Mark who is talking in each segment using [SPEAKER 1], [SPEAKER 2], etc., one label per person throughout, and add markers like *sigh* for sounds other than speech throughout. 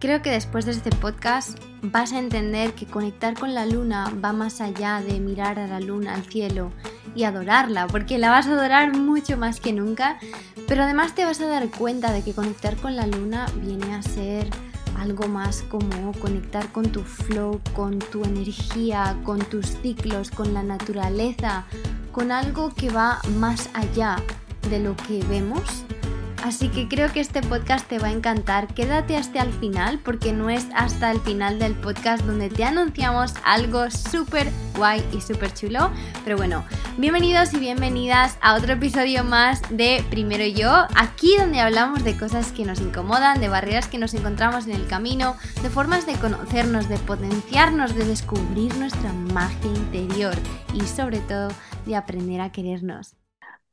[SPEAKER 1] Creo que después de este podcast vas a entender que conectar con la luna va más allá de mirar a la luna, al cielo y adorarla, porque la vas a adorar mucho más que nunca, pero además te vas a dar cuenta de que conectar con la luna viene a ser algo más como conectar con tu flow, con tu energía, con tus ciclos, con la naturaleza, con algo que va más allá de lo que vemos Así que creo que este podcast te va a encantar. Quédate hasta el final porque no es hasta el final del podcast donde te anunciamos algo súper guay y súper chulo. Pero bueno, bienvenidos y bienvenidas a otro episodio más de Primero Yo, aquí donde hablamos de cosas que nos incomodan, de barreras que nos encontramos en el camino, de formas de conocernos, de potenciarnos, de descubrir nuestra magia interior y sobre todo de aprender a querernos.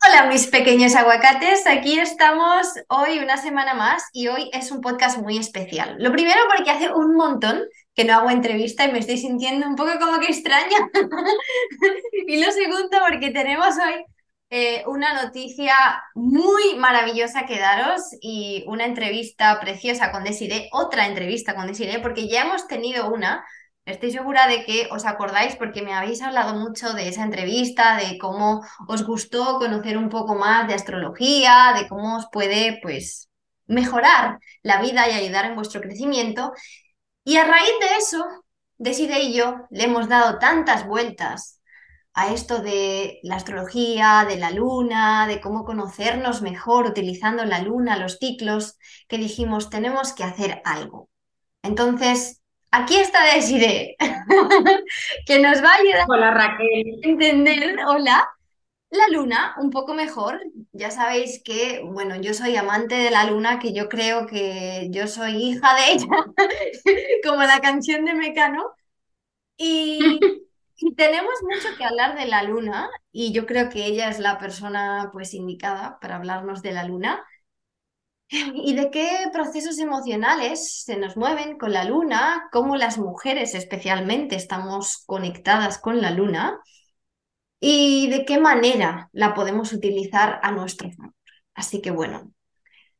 [SPEAKER 1] Hola mis pequeños aguacates, aquí estamos hoy una semana más y hoy es un podcast muy especial. Lo primero porque hace un montón que no hago entrevista y me estoy sintiendo un poco como que extraña. *laughs* y lo segundo porque tenemos hoy eh, una noticia muy maravillosa que daros y una entrevista preciosa con Desiree, otra entrevista con Desiree, porque ya hemos tenido una Estoy segura de que os acordáis porque me habéis hablado mucho de esa entrevista, de cómo os gustó conocer un poco más de astrología, de cómo os puede pues mejorar la vida y ayudar en vuestro crecimiento. Y a raíz de eso, Deside y yo le hemos dado tantas vueltas a esto de la astrología, de la luna, de cómo conocernos mejor utilizando la luna, los ciclos, que dijimos, tenemos que hacer algo. Entonces, Aquí está Desiree, *laughs* que nos va a ayudar
[SPEAKER 2] hola, Raquel.
[SPEAKER 1] a entender, hola, la luna un poco mejor. Ya sabéis que, bueno, yo soy amante de la luna, que yo creo que yo soy hija de ella, *laughs* como la canción de Mecano. Y, *laughs* y, tenemos mucho que hablar de la luna, y yo creo que ella es la persona pues indicada para hablarnos de la luna. ¿Y de qué procesos emocionales se nos mueven con la luna? ¿Cómo las mujeres especialmente estamos conectadas con la luna? ¿Y de qué manera la podemos utilizar a nuestro favor? Así que bueno,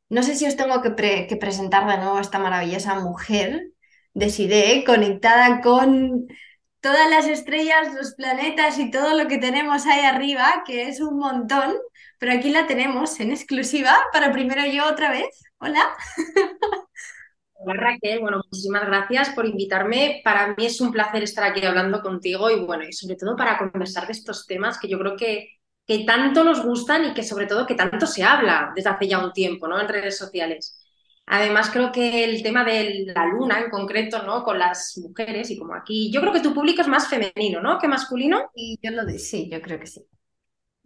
[SPEAKER 1] no sé si os tengo que, que presentar de nuevo a esta maravillosa mujer, Desiree, conectada con todas las estrellas, los planetas y todo lo que tenemos ahí arriba, que es un montón, pero aquí la tenemos en exclusiva para primero yo otra vez. Hola.
[SPEAKER 2] Hola Raquel, bueno, muchísimas gracias por invitarme. Para mí es un placer estar aquí hablando contigo y bueno, y sobre todo para conversar de estos temas que yo creo que, que tanto nos gustan y que sobre todo que tanto se habla desde hace ya un tiempo, ¿no? En redes sociales. Además, creo que el tema de la luna en concreto, ¿no? Con las mujeres y como aquí, yo creo que tu público es más femenino, ¿no? Que masculino.
[SPEAKER 1] Y yo lo digo, sí, yo creo que sí.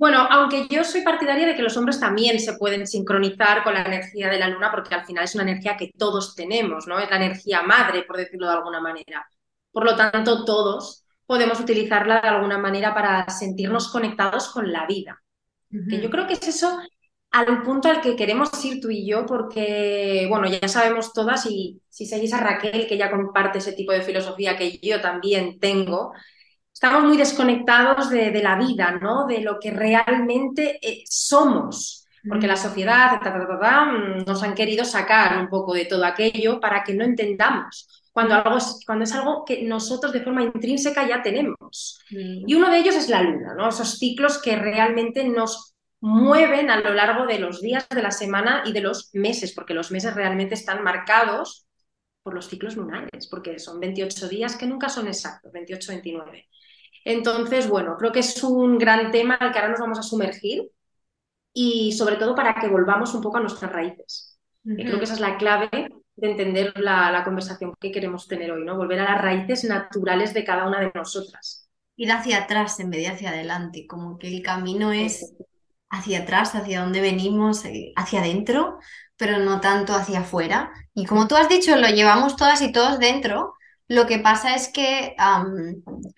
[SPEAKER 2] Bueno, aunque yo soy partidaria de que los hombres también se pueden sincronizar con la energía de la luna, porque al final es una energía que todos tenemos, ¿no? Es la energía madre, por decirlo de alguna manera. Por lo tanto, todos podemos utilizarla de alguna manera para sentirnos conectados con la vida. Que yo creo que es eso al punto al que queremos ir tú y yo, porque, bueno, ya sabemos todas, y si seguís a Raquel, que ya comparte ese tipo de filosofía que yo también tengo, estamos muy desconectados de, la vida, ¿no? De lo que realmente eh, somos. Porque la sociedad mm, nos han querido sacar un poco de todo aquello para que no entendamos cuando, algo es, cuando es algo que nosotros de forma intrínseca ya tenemos. Y uno de ellos es la luna, ¿no? Esos ciclos que realmente nos mueven a lo largo de los días de la semana y de los meses, porque los meses realmente están marcados por los ciclos lunares, porque son 28 días que nunca son exactos, 28-29. Entonces, bueno, creo que es un gran tema al que ahora nos vamos a sumergir y sobre todo para que volvamos un poco a nuestras raíces. Creo que esa es la clave de entender la, la, conversación que queremos tener hoy, ¿no? Volver a las raíces naturales de cada una de nosotras.
[SPEAKER 1] Ir hacia atrás en vez de hacia adelante, como que el camino es hacia atrás, hacia donde venimos, eh, hacia adentro, pero no tanto hacia afuera. Y como tú has dicho, lo llevamos todas y todos dentro. Lo que pasa es que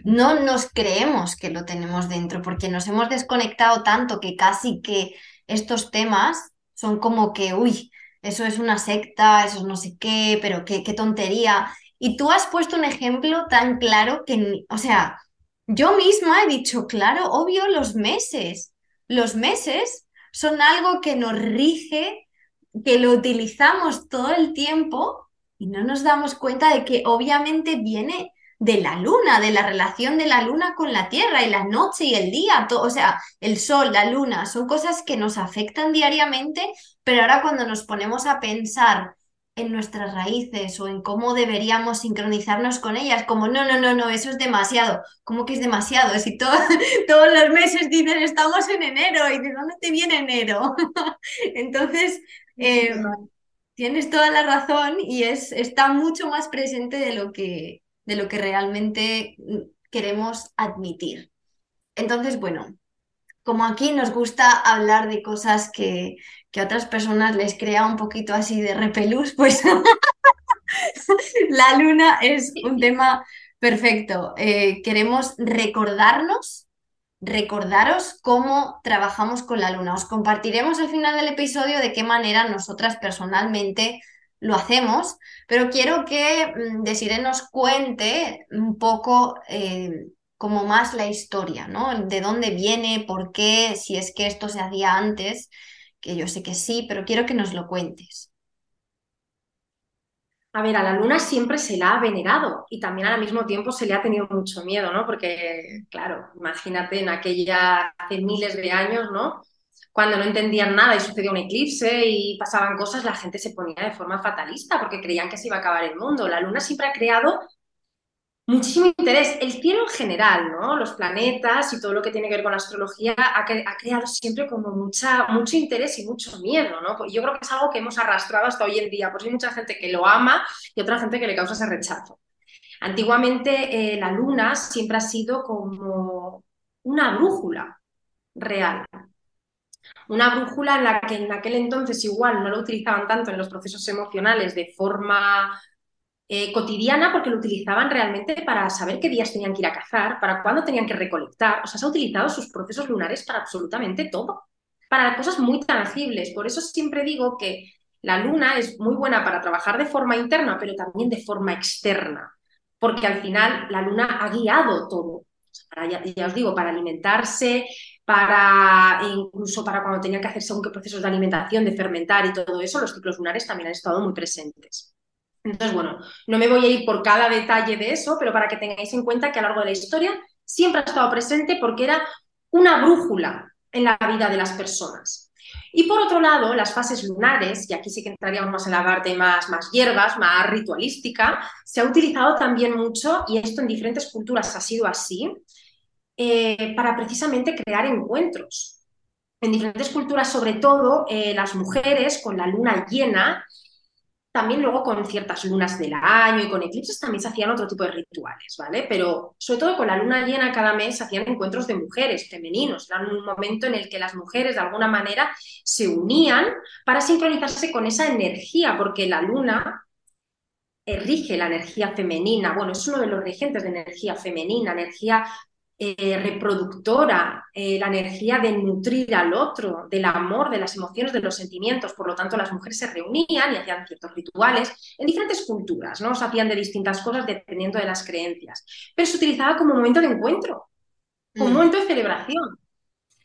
[SPEAKER 1] no nos creemos que lo tenemos dentro, porque nos hemos desconectado tanto que casi que estos temas son como que, uy, eso es una secta, eso es no sé qué, pero qué, qué tontería. Y tú has puesto un ejemplo tan claro que, o sea, yo misma he dicho, claro, obvio, los meses los meses son algo que nos rige, que lo utilizamos todo el tiempo y no nos damos cuenta de que obviamente viene de la luna, de la relación de la luna con la Tierra y la noche y el día, o sea, el sol, la luna, son cosas que nos afectan diariamente, pero ahora cuando nos ponemos a pensar en nuestras raíces o en cómo deberíamos sincronizarnos con ellas, como no, no, no, no, eso es demasiado. ¿Cómo que es demasiado? Si *laughs* todos los meses dicen estamos en enero y de dónde te viene enero. *laughs* Entonces, tienes toda la razón y es, está mucho más presente de lo que, de lo que realmente queremos admitir. Entonces, bueno, como aquí nos gusta hablar de cosas que, que a otras personas les crea un poquito así de repelús, *laughs* pues *laughs* la luna es un tema perfecto. Eh, queremos recordarnos, recordaros cómo trabajamos con la luna. Os compartiremos al final del episodio de qué manera nosotras personalmente lo hacemos, pero quiero que mm, Desire nos cuente un poco eh, como más la historia, ¿no? De dónde viene, por qué, si es que esto se hacía antes que yo sé que sí, pero quiero que nos lo cuentes.
[SPEAKER 2] A ver, a la luna siempre se la ha venerado y también al mismo tiempo se le ha tenido mucho miedo, ¿no? Porque, claro, imagínate en aquella, hace miles de años, ¿no? Cuando no entendían nada y sucedió un eclipse y pasaban cosas, la gente se ponía de forma fatalista porque creían que se iba a acabar el mundo. La luna siempre ha creado muchísimo interés. El cielo en general, ¿no? Los planetas y todo lo que tiene que ver con la astrología ha, creado siempre como mucha, mucho interés y mucho miedo, ¿no? Yo creo que es algo que hemos arrastrado hasta hoy en día. Por eso hay mucha gente que lo ama y otra gente que le causa ese rechazo. Antiguamente eh, la luna siempre ha sido como una brújula real. Una brújula en la que en aquel entonces igual no lo utilizaban tanto en los procesos emocionales de forma eh, cotidiana porque lo utilizaban realmente para saber qué días tenían que ir a cazar, para cuándo tenían que recolectar. O sea, se ha utilizado sus procesos lunares para absolutamente todo, para cosas muy tangibles. Por eso siempre digo que la luna es muy buena para trabajar de forma interna, pero también de forma externa, porque al final la luna ha guiado todo. ya, os digo, para alimentarse, para incluso para cuando tenía que hacer según qué procesos de alimentación, de fermentar y todo eso, los ciclos lunares también han estado muy presentes. Entonces, bueno, no me voy a ir por cada detalle de eso, pero para que tengáis en cuenta que a lo largo de la historia siempre ha estado presente porque era una brújula en la vida de las personas. Y por otro lado, las fases lunares, y aquí sí que entraríamos más en la parte más, más hierbas, más ritualística, se ha utilizado también mucho, y esto en diferentes culturas ha sido así, eh, para precisamente crear encuentros. En diferentes culturas, sobre todo, eh, las mujeres con la luna llena también luego con ciertas lunas del año y con eclipses también se hacían otro tipo de rituales, ¿vale? Pero sobre todo con la luna llena cada mes se hacían encuentros de mujeres, femeninos. Era un momento en el que las mujeres de alguna manera se unían para sincronizarse con esa energía, porque la luna rige la energía femenina. Bueno, es uno de los regentes de energía femenina, energía eh, reproductora, eh, la energía de nutrir al otro, del amor, de las emociones, de los sentimientos. Por lo tanto, las mujeres se reunían y hacían ciertos rituales en diferentes culturas, ¿no? Se hacían de distintas cosas dependiendo de las creencias. Pero se utilizaba como momento de encuentro, como mm. momento de celebración.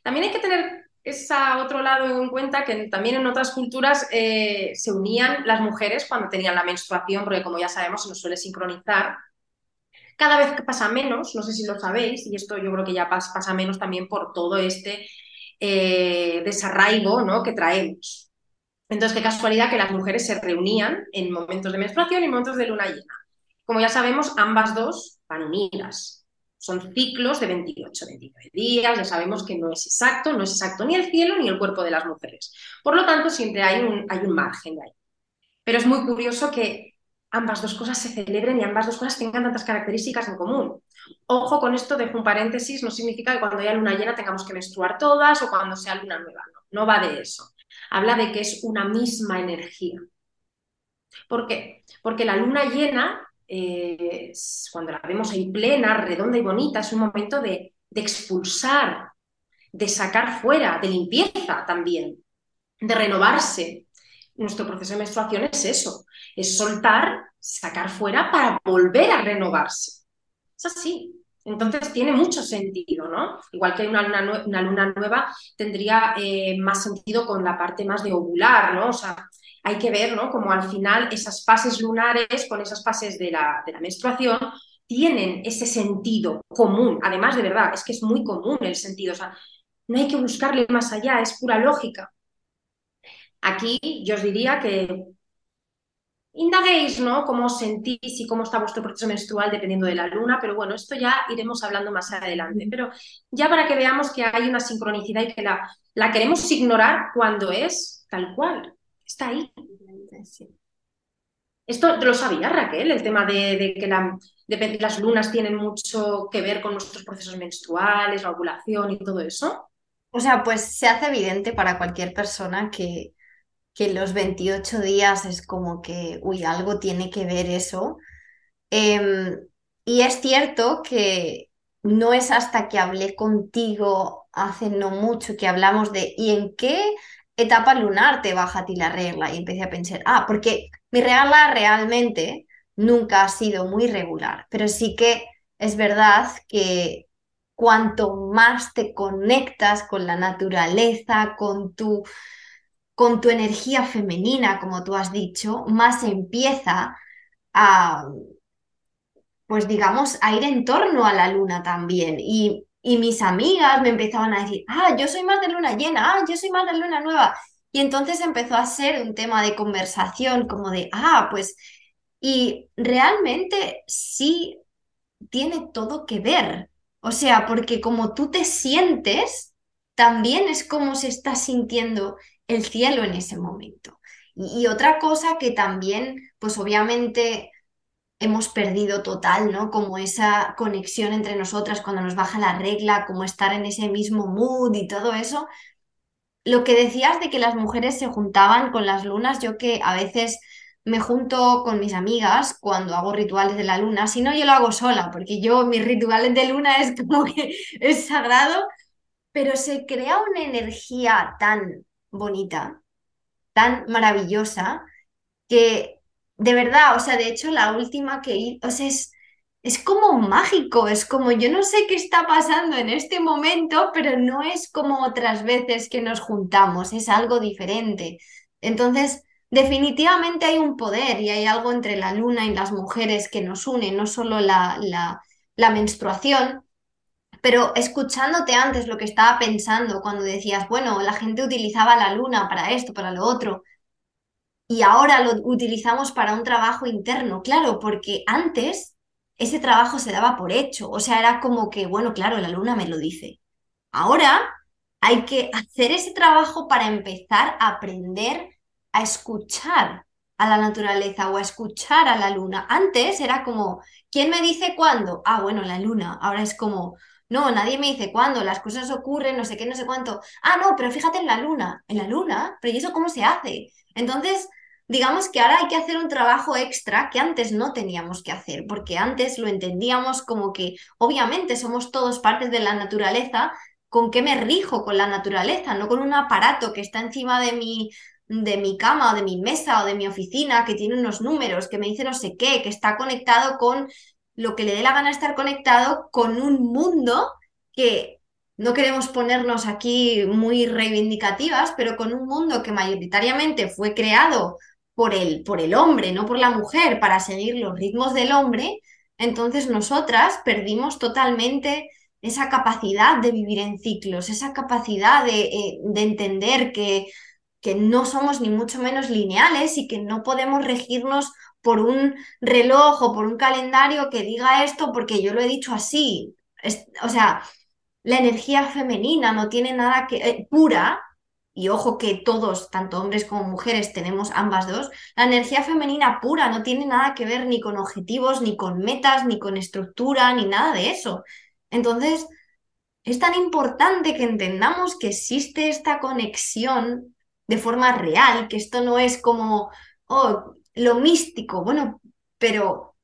[SPEAKER 2] También hay que tener ese otro lado en cuenta que también en otras culturas eh, se unían las mujeres cuando tenían la menstruación, porque como ya sabemos se nos suele sincronizar cada vez que pasa menos, no sé si lo sabéis, y esto yo creo que ya pasa, menos también por todo este eh, desarraigo ¿no? que traemos. Entonces, qué casualidad que las mujeres se reunían en momentos de menstruación y momentos de luna llena. Como ya sabemos, ambas dos van unidas. Son ciclos de 28, 29 días, ya sabemos que no es exacto, no es exacto ni el cielo ni el cuerpo de las mujeres. Por lo tanto, siempre hay un, hay un margen de ahí. Pero es muy curioso que ambas dos cosas se celebren y ambas dos cosas tengan tantas características en común. Ojo con esto, dejo un paréntesis, no significa que cuando haya luna llena tengamos que menstruar todas o cuando sea luna nueva, no, no va de eso. Habla de que es una misma energía. ¿Por qué? Porque la luna llena, eh, cuando la vemos ahí plena, redonda y bonita, es un momento de, de expulsar, de sacar fuera, de limpieza también, de renovarse, nuestro proceso de menstruación es eso, es soltar, sacar fuera para volver a renovarse. Es así. Entonces tiene mucho sentido, ¿no? Igual que una luna, una luna nueva tendría eh, más sentido con la parte más de ovular, ¿no? O sea, hay que ver, ¿no? Como al final esas fases lunares con esas fases de la, de la menstruación tienen ese sentido común. Además, de verdad, es que es muy común el sentido. O sea, no hay que buscarle más allá, es pura lógica. Aquí yo os diría que indaguéis, ¿no? Cómo os sentís y cómo está vuestro proceso menstrual dependiendo de la luna, pero bueno, esto ya iremos hablando más adelante. Pero ya para que veamos que hay una sincronicidad y que la, la queremos ignorar cuando es tal cual, está ahí. Esto lo sabía Raquel, el tema de, que las lunas tienen mucho que ver con nuestros procesos menstruales, la ovulación y todo eso.
[SPEAKER 1] O sea, pues se hace evidente para cualquier persona que, que los 28 días es como que, uy, algo tiene que ver eso. Em, y es cierto que no es hasta que hablé contigo hace no mucho que hablamos de, ¿y en qué etapa lunar te baja a ti la regla? Y empecé a pensar, ah, porque mi regla realmente nunca ha sido muy regular, pero sí que es verdad que cuanto más te conectas con la naturaleza, con tu con tu energía femenina, como tú has dicho, más empieza a, pues digamos, a ir en torno a la luna también. Y, y mis amigas me empezaban a decir, ah, yo soy más de luna llena, ah, yo soy más de luna nueva. Y entonces empezó a ser un tema de conversación, como de, ah, pues, y realmente sí tiene todo que ver. O sea, porque como tú te sientes, también es como se está sintiendo el cielo en ese momento. Y, otra cosa que también, pues obviamente hemos perdido total, ¿no? Como esa conexión entre nosotras cuando nos baja la regla, como estar en ese mismo mood y todo eso. Lo que decías de que las mujeres se juntaban con las lunas, yo que a veces me junto con mis amigas cuando hago rituales de la luna, si no yo lo hago sola, porque yo mis rituales de luna es como que *laughs* es sagrado, pero se crea una energía tan bonita, tan maravillosa, que de verdad, o sea, de hecho la última que o sea, es, es como mágico, es como yo no sé qué está pasando en este momento, pero no es como otras veces que nos juntamos, es algo diferente. Entonces, definitivamente hay un poder y hay algo entre la luna y las mujeres que nos une, no solo la, la, la menstruación, pero escuchándote antes lo que estaba pensando cuando decías, bueno, la gente utilizaba la luna para esto, para lo otro, y ahora lo utilizamos para un trabajo interno, claro, porque antes ese trabajo se daba por hecho, o sea, era como que, bueno, claro, la luna me lo dice. Ahora hay que hacer ese trabajo para empezar a aprender a escuchar a la naturaleza o a escuchar a la luna. Antes era como, ¿quién me dice cuándo? Ah, bueno, la luna. Ahora es como, no, nadie me dice cuándo, las cosas ocurren, no sé qué, no sé cuánto. Ah, no, pero fíjate en la luna, en la luna, pero ¿y eso cómo se hace? Entonces, digamos que ahora hay que hacer un trabajo extra que antes no teníamos que hacer, porque antes lo entendíamos como que obviamente somos todos partes de la naturaleza, ¿con qué me rijo con la naturaleza? No con un aparato que está encima de mi, de mi cama o de mi mesa o de mi oficina, que tiene unos números, que me dice no sé qué, que está conectado con lo que le dé la gana estar conectado con un mundo que no queremos ponernos aquí muy reivindicativas, pero con un mundo que mayoritariamente fue creado por el, por el hombre, no por la mujer, para seguir los ritmos del hombre, entonces nosotras perdimos totalmente esa capacidad de vivir en ciclos, esa capacidad de, eh, de entender que, que no somos ni mucho menos lineales y que no podemos regirnos por un reloj o por un calendario que diga esto porque yo lo he dicho así. o sea, la energía femenina no tiene nada que... Eh, pura, y ojo que todos, tanto hombres como mujeres, tenemos ambas dos, la energía femenina pura no tiene nada que ver ni con objetivos, ni con metas, ni con estructura, ni nada de eso. Entonces, es tan importante que entendamos que existe esta conexión de forma real, que esto no es como, oh, lo místico, bueno, pero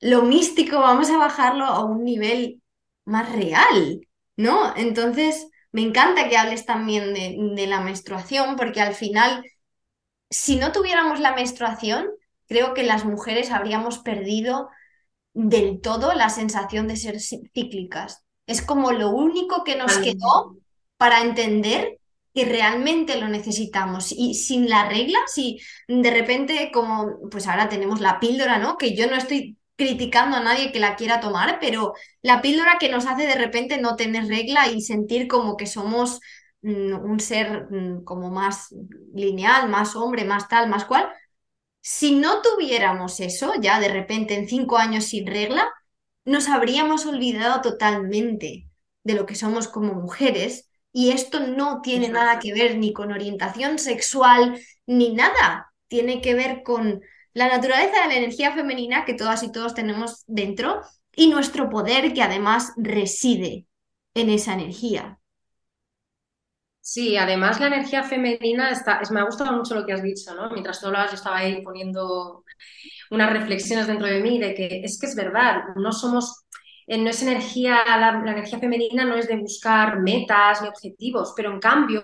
[SPEAKER 1] lo místico vamos a bajarlo a un nivel más real, ¿no? Entonces, me encanta que hables también de, la menstruación, porque al final, si no tuviéramos la menstruación, creo que las mujeres habríamos perdido del todo la sensación de ser cíclicas. Es como lo único que nos quedó para entender que realmente lo necesitamos. Y sin la regla, si de repente, como pues ahora tenemos la píldora, ¿no? Que yo no estoy criticando a nadie que la quiera tomar, pero la píldora que nos hace de repente no tener regla y sentir como que somos mm, un ser mm, como más lineal, más hombre, más tal, más cual. Si no tuviéramos eso, ya de repente en cinco años sin regla, nos habríamos olvidado totalmente de lo que somos como mujeres y esto no tiene nada que ver ni con orientación sexual ni nada. Tiene que ver con la naturaleza de la energía femenina que todas y todos tenemos dentro y nuestro poder que además reside en esa energía.
[SPEAKER 2] Sí, además la energía femenina está, es, me ha gustado mucho lo que has dicho, ¿no? Mientras tú hablabas, yo estaba ahí poniendo unas reflexiones dentro de mí de que es que es verdad, no somos no es energía, la, energía femenina no es de buscar metas ni objetivos, pero en cambio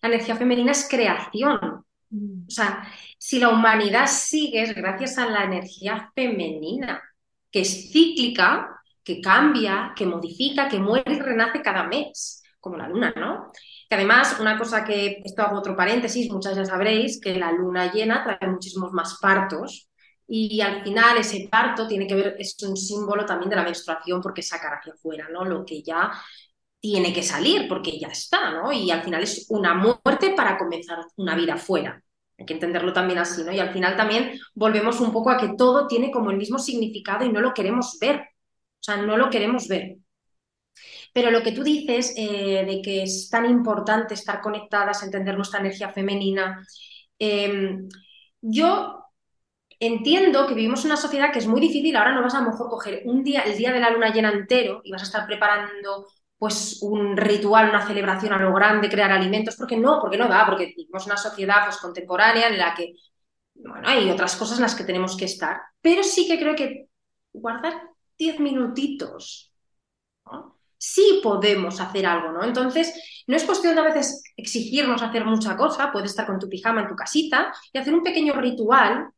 [SPEAKER 2] la energía femenina es creación. Mm. O sea, si la humanidad sigue es gracias a la energía femenina, que es cíclica, que cambia, que modifica, que muere y renace cada mes, como la luna, ¿no? Que además, una cosa que, esto hago otro paréntesis, muchas ya sabréis, que la luna llena trae muchísimos más partos y al final ese parto tiene que ver, es un símbolo también de la menstruación porque sacar hacia afuera, ¿no? Lo que ya tiene que salir porque ya está, ¿no? Y al final es una muerte para comenzar una vida fuera. Hay que entenderlo también así, ¿no? Y al final también volvemos un poco a que todo tiene como el mismo significado y no lo queremos ver. O sea, no lo queremos ver. Pero lo que tú dices eh, de que es tan importante estar conectadas, entender nuestra energía femenina, eh, yo Entiendo que vivimos una sociedad que es muy difícil, ahora no vas a lo mejor coger un día, el día de la luna llena entero y vas a estar preparando pues un ritual, una celebración a lo grande, crear alimentos, porque no, porque no da, porque vivimos una sociedad pues contemporánea en la que, bueno, hay otras cosas en las que tenemos que estar, pero sí que creo que guardar diez minutitos, sí podemos hacer algo, ¿no? Entonces, no es cuestión de a veces exigirnos hacer mucha cosa, puedes estar con tu pijama en tu casita y hacer un pequeño ritual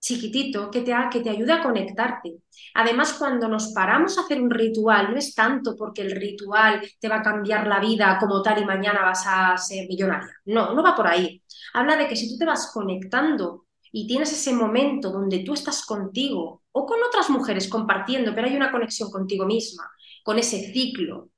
[SPEAKER 2] chiquitito que te, que te ayude a conectarte. Además, cuando nos paramos a hacer un ritual, no es tanto porque el ritual te va a cambiar la vida como tal y mañana vas a ser millonaria. No, no va por ahí. Habla de que si tú te vas conectando y tienes ese momento donde tú estás contigo o con otras mujeres compartiendo, pero hay una conexión contigo misma, con ese ciclo,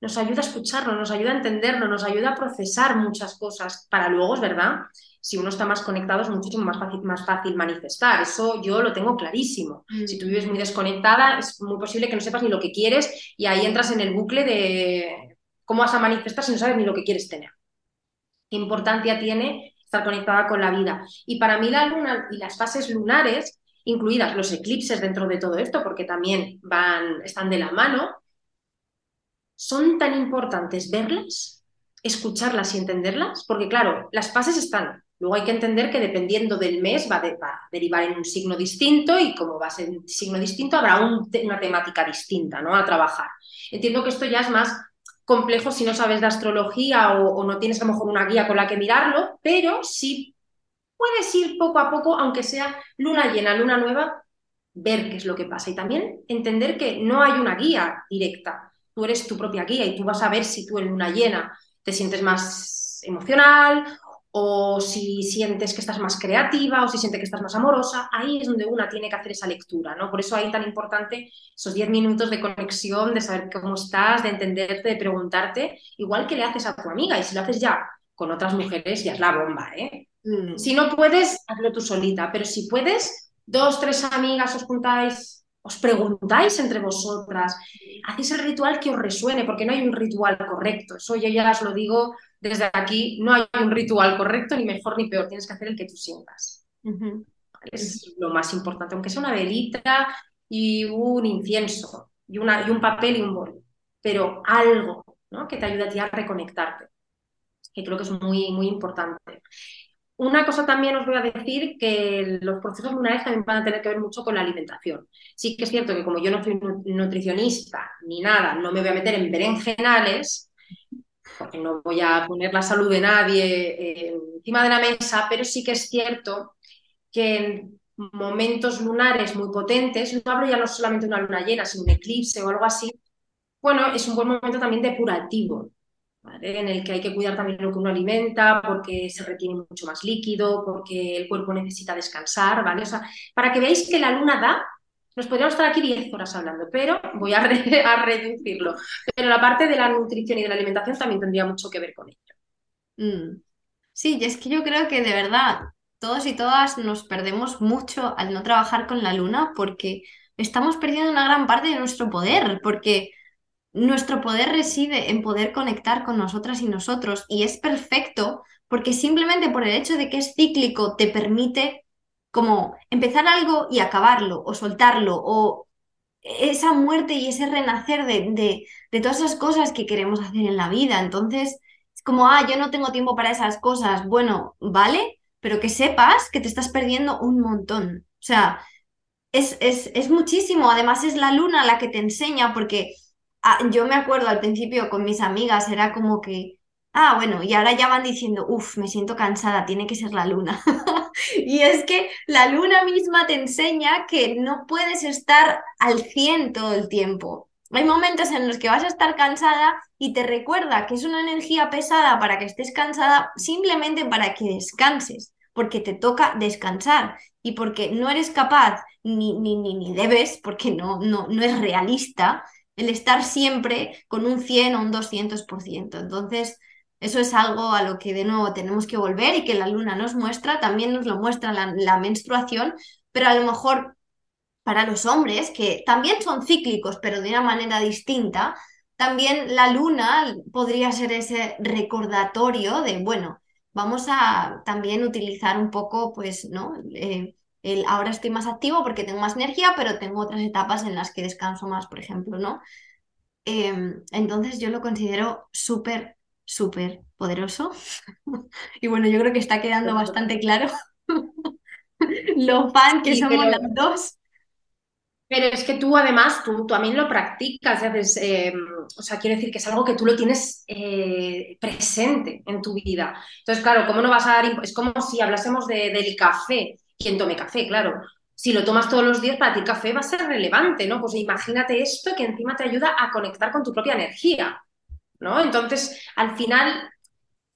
[SPEAKER 2] nos ayuda a escucharlo, nos ayuda a entenderlo, nos ayuda a procesar muchas cosas para luego, es verdad, si uno está más conectado es muchísimo más fácil, más fácil manifestar. Eso yo lo tengo clarísimo. Mm. Si tú vives muy desconectada, es muy posible que no sepas ni lo que quieres y ahí entras en el bucle de cómo vas a manifestar si no sabes ni lo que quieres tener. ¿Qué importancia tiene estar conectada con la vida? Y para mí la luna y las fases lunares, incluidas los eclipses dentro de todo esto, porque también van, están de la mano, son tan importantes verlas, escucharlas y entenderlas, porque claro, las fases están, Luego hay que entender que dependiendo del mes va, a derivar en un signo distinto y como va a ser un signo distinto habrá una temática distinta ¿no? a trabajar. Entiendo que esto ya es más complejo si no sabes de astrología o, no tienes a lo mejor una guía con la que mirarlo, pero sí puedes ir poco a poco, aunque sea luna llena, luna nueva, ver qué es lo que pasa y también entender que no hay una guía directa. Tú eres tu propia guía y tú vas a ver si tú en luna llena te sientes más emocional o si sientes que estás más creativa o si sientes que estás más amorosa, ahí es donde una tiene que hacer esa lectura, ¿no? Por eso ahí tan importante esos 10 minutos de conexión, de saber cómo estás, de entenderte, de preguntarte, igual que le haces a tu amiga y si lo haces ya con otras mujeres ya es la bomba, ¿eh? Mm. Si no puedes, hazlo tú solita, pero si puedes, dos, tres amigas os juntáis, os preguntáis entre vosotras, hacéis el ritual que os resuene, porque no hay un ritual correcto, eso yo ya os lo digo desde aquí. No hay un ritual correcto, ni mejor ni peor, tienes que hacer el que tú sientas. Es lo más importante, aunque sea una velita y un incienso, y, una, y un papel y un bol, pero algo ¿no? que te ayude a ti a reconectarte, que creo que es muy, muy importante. Una cosa también os voy a decir que los procesos lunares también van a tener que ver mucho con la alimentación. Sí que es cierto que como yo no soy nutricionista ni nada, no me voy a meter en berenjenales, porque no voy a poner la salud de nadie eh, encima de la mesa, pero sí que es cierto que momentos lunares muy potentes, no hablo ya no solamente de una luna llena, sino un eclipse o algo así, bueno, es un buen momento también depurativo, en el que hay que cuidar también lo que uno alimenta, porque se retiene mucho más líquido, porque el cuerpo necesita descansar, ¿vale? O sea, para que veáis que la luna da, nos podríamos estar aquí 10 horas hablando, pero voy a, *laughs* a reducirlo. Pero la parte de la nutrición y de la alimentación también tendría mucho que ver con ello.
[SPEAKER 1] Mm. Sí, y es que yo creo que de verdad todos y todas nos perdemos mucho al no trabajar con la luna porque estamos perdiendo una gran parte de nuestro poder, porque nuestro poder reside en poder conectar con nosotras y nosotros y es perfecto porque simplemente por el hecho de que es cíclico te permite como empezar algo y acabarlo o soltarlo o esa muerte y ese renacer de, de, de todas esas cosas que queremos hacer en la vida. Entonces, es como, ah, yo no tengo tiempo para esas cosas. Bueno, vale, pero que sepas que te estás perdiendo un montón. O sea, es, es, es muchísimo. Además, es la luna la que te enseña, porque ah, yo me acuerdo al principio con mis amigas, era como que, ah, bueno, y ahora ya van diciendo, uff, me siento cansada, tiene que ser la luna. *laughs* y es que la luna misma te enseña que no puedes estar al 100 todo el tiempo. Hay momentos en los que vas a estar cansada y te recuerda que es una energía pesada para que estés cansada simplemente para que descanses, porque te toca descansar y porque no eres capaz ni, ni, ni, ni debes, porque no, no, no es realista, el estar siempre con un 100 o un 200%. Entonces, eso es algo a lo que de nuevo tenemos que volver y que la luna nos muestra, también nos lo muestra la, menstruación, pero a lo mejor para los hombres, que también son cíclicos, pero de una manera distinta, también la luna podría ser ese recordatorio de, bueno, vamos a también utilizar un poco, pues, ¿no? Eh, el, ahora estoy más activo porque tengo más energía, pero tengo otras etapas en las que descanso más, por ejemplo, ¿no? Em, entonces yo lo considero súper, súper poderoso. *laughs* y bueno, yo creo que está quedando bastante claro *laughs* lo fan que somos las dos.
[SPEAKER 2] Pero es que tú además, tú, también lo practicas, haces, eh, o sea, quiere decir que es algo que tú lo tienes eh, presente en tu vida. Entonces, claro, ¿cómo no vas a dar? Es como si hablásemos de, del café, quien tome café, claro. Si lo tomas todos los días, para ti el café va a ser relevante, ¿no? Pues imagínate esto que encima te ayuda a conectar con tu propia energía, ¿no? Entonces, al final,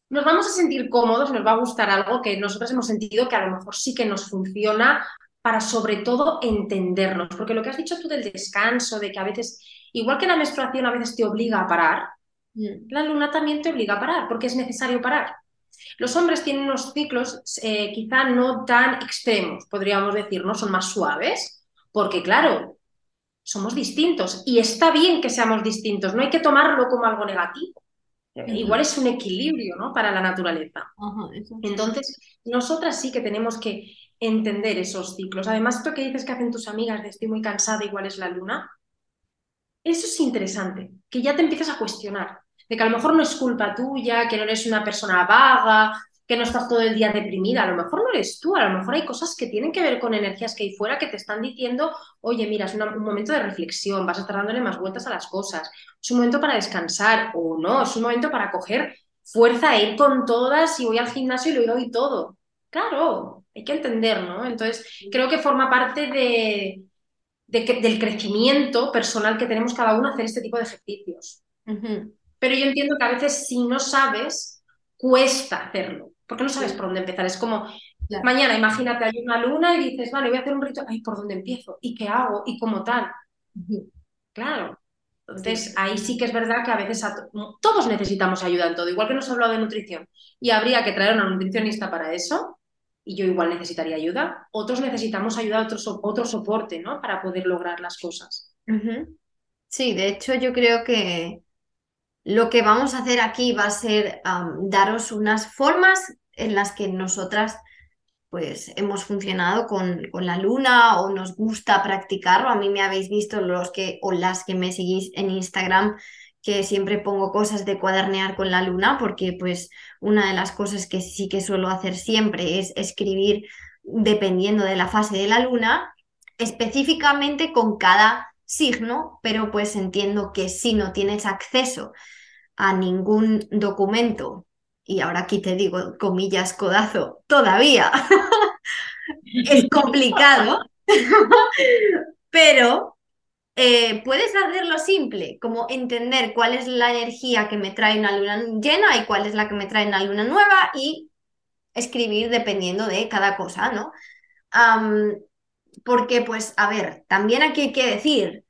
[SPEAKER 2] nos vamos a sentir cómodos, nos va a gustar algo que nosotros hemos sentido que a lo mejor sí que nos funciona para sobre todo entendernos, porque lo que has dicho tú del descanso, de que a veces, igual que la menstruación a veces te obliga a parar, mm. la luna también te obliga a parar, porque es necesario parar. Los hombres tienen unos ciclos eh, quizá no tan extremos, podríamos decir, ¿no? Son más suaves, porque claro, somos distintos y está bien que seamos distintos, no hay que tomarlo como algo negativo. Igual es un equilibrio ¿no? para la naturaleza. Entonces, nosotras sí que tenemos que entender esos ciclos. Además, esto que dices que hacen tus amigas de estoy muy cansada, igual es la luna, eso es interesante, que ya te empiezas a cuestionar, de que a lo mejor no es culpa tuya, que no eres una persona vaga, que no estás todo el día deprimida, a lo mejor no eres tú, a lo mejor hay cosas que tienen que ver con energías que hay fuera que te están diciendo, oye, mira, es un momento de reflexión, vas a estar dándole más vueltas a las cosas, es un momento para descansar o no, es un momento para coger fuerza e ir con todas y voy al gimnasio y lo doy todo. Claro, hay que entender, ¿no? Entonces, creo que forma parte de, del crecimiento personal que tenemos cada uno hacer este tipo de ejercicios. Pero yo entiendo que a veces si no sabes, cuesta hacerlo, porque no sabes por dónde empezar. Es como, mañana imagínate, hay una luna y dices, vale, voy a hacer un rito, ay, ¿por dónde empiezo? ¿Y qué hago? ¿Y cómo tal? Claro. Entonces, ahí sí que es verdad que a veces todos necesitamos ayuda en todo, igual que nos ha hablado de nutrición. Y habría que traer a una nutricionista para eso, y yo igual necesitaría ayuda. Otros necesitamos ayuda, otro, otro soporte, ¿no? Para poder lograr las cosas.
[SPEAKER 1] Sí, de hecho yo creo que lo que vamos a hacer aquí va a ser daros unas formas en las que nosotras pues hemos funcionado con, con, la luna o nos gusta practicarlo. A mí me habéis visto los que o las que me seguís en Instagram que siempre pongo cosas de cuadernear con la luna, porque pues una de las cosas que sí que suelo hacer siempre es escribir dependiendo de la fase de la luna, específicamente con cada signo, pero pues entiendo que si no tienes acceso a ningún documento, y ahora aquí te digo comillas codazo, todavía, *laughs* es complicado, *laughs* pero eh, puedes hacerlo simple, como entender cuál es la energía que me trae una luna llena y cuál es la que me trae una luna nueva y escribir dependiendo de cada cosa, ¿no? Porque, pues, a ver, también aquí hay que decir,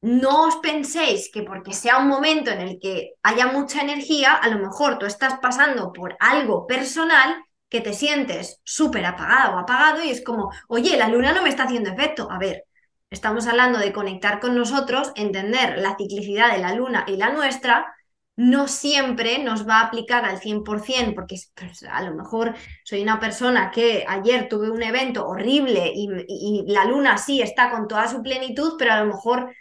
[SPEAKER 1] no os penséis que porque sea un momento en el que haya mucha energía, a lo mejor tú estás pasando por algo personal que te sientes súper apagado o apagado y es como, oye, la luna no me está haciendo efecto. A ver, estamos hablando de conectar con nosotros, entender la ciclicidad de la luna y la nuestra, no siempre nos va a aplicar al 100%, porque a lo mejor soy una persona que ayer tuve un evento horrible y, y, la luna sí está con toda su plenitud, pero a lo mejor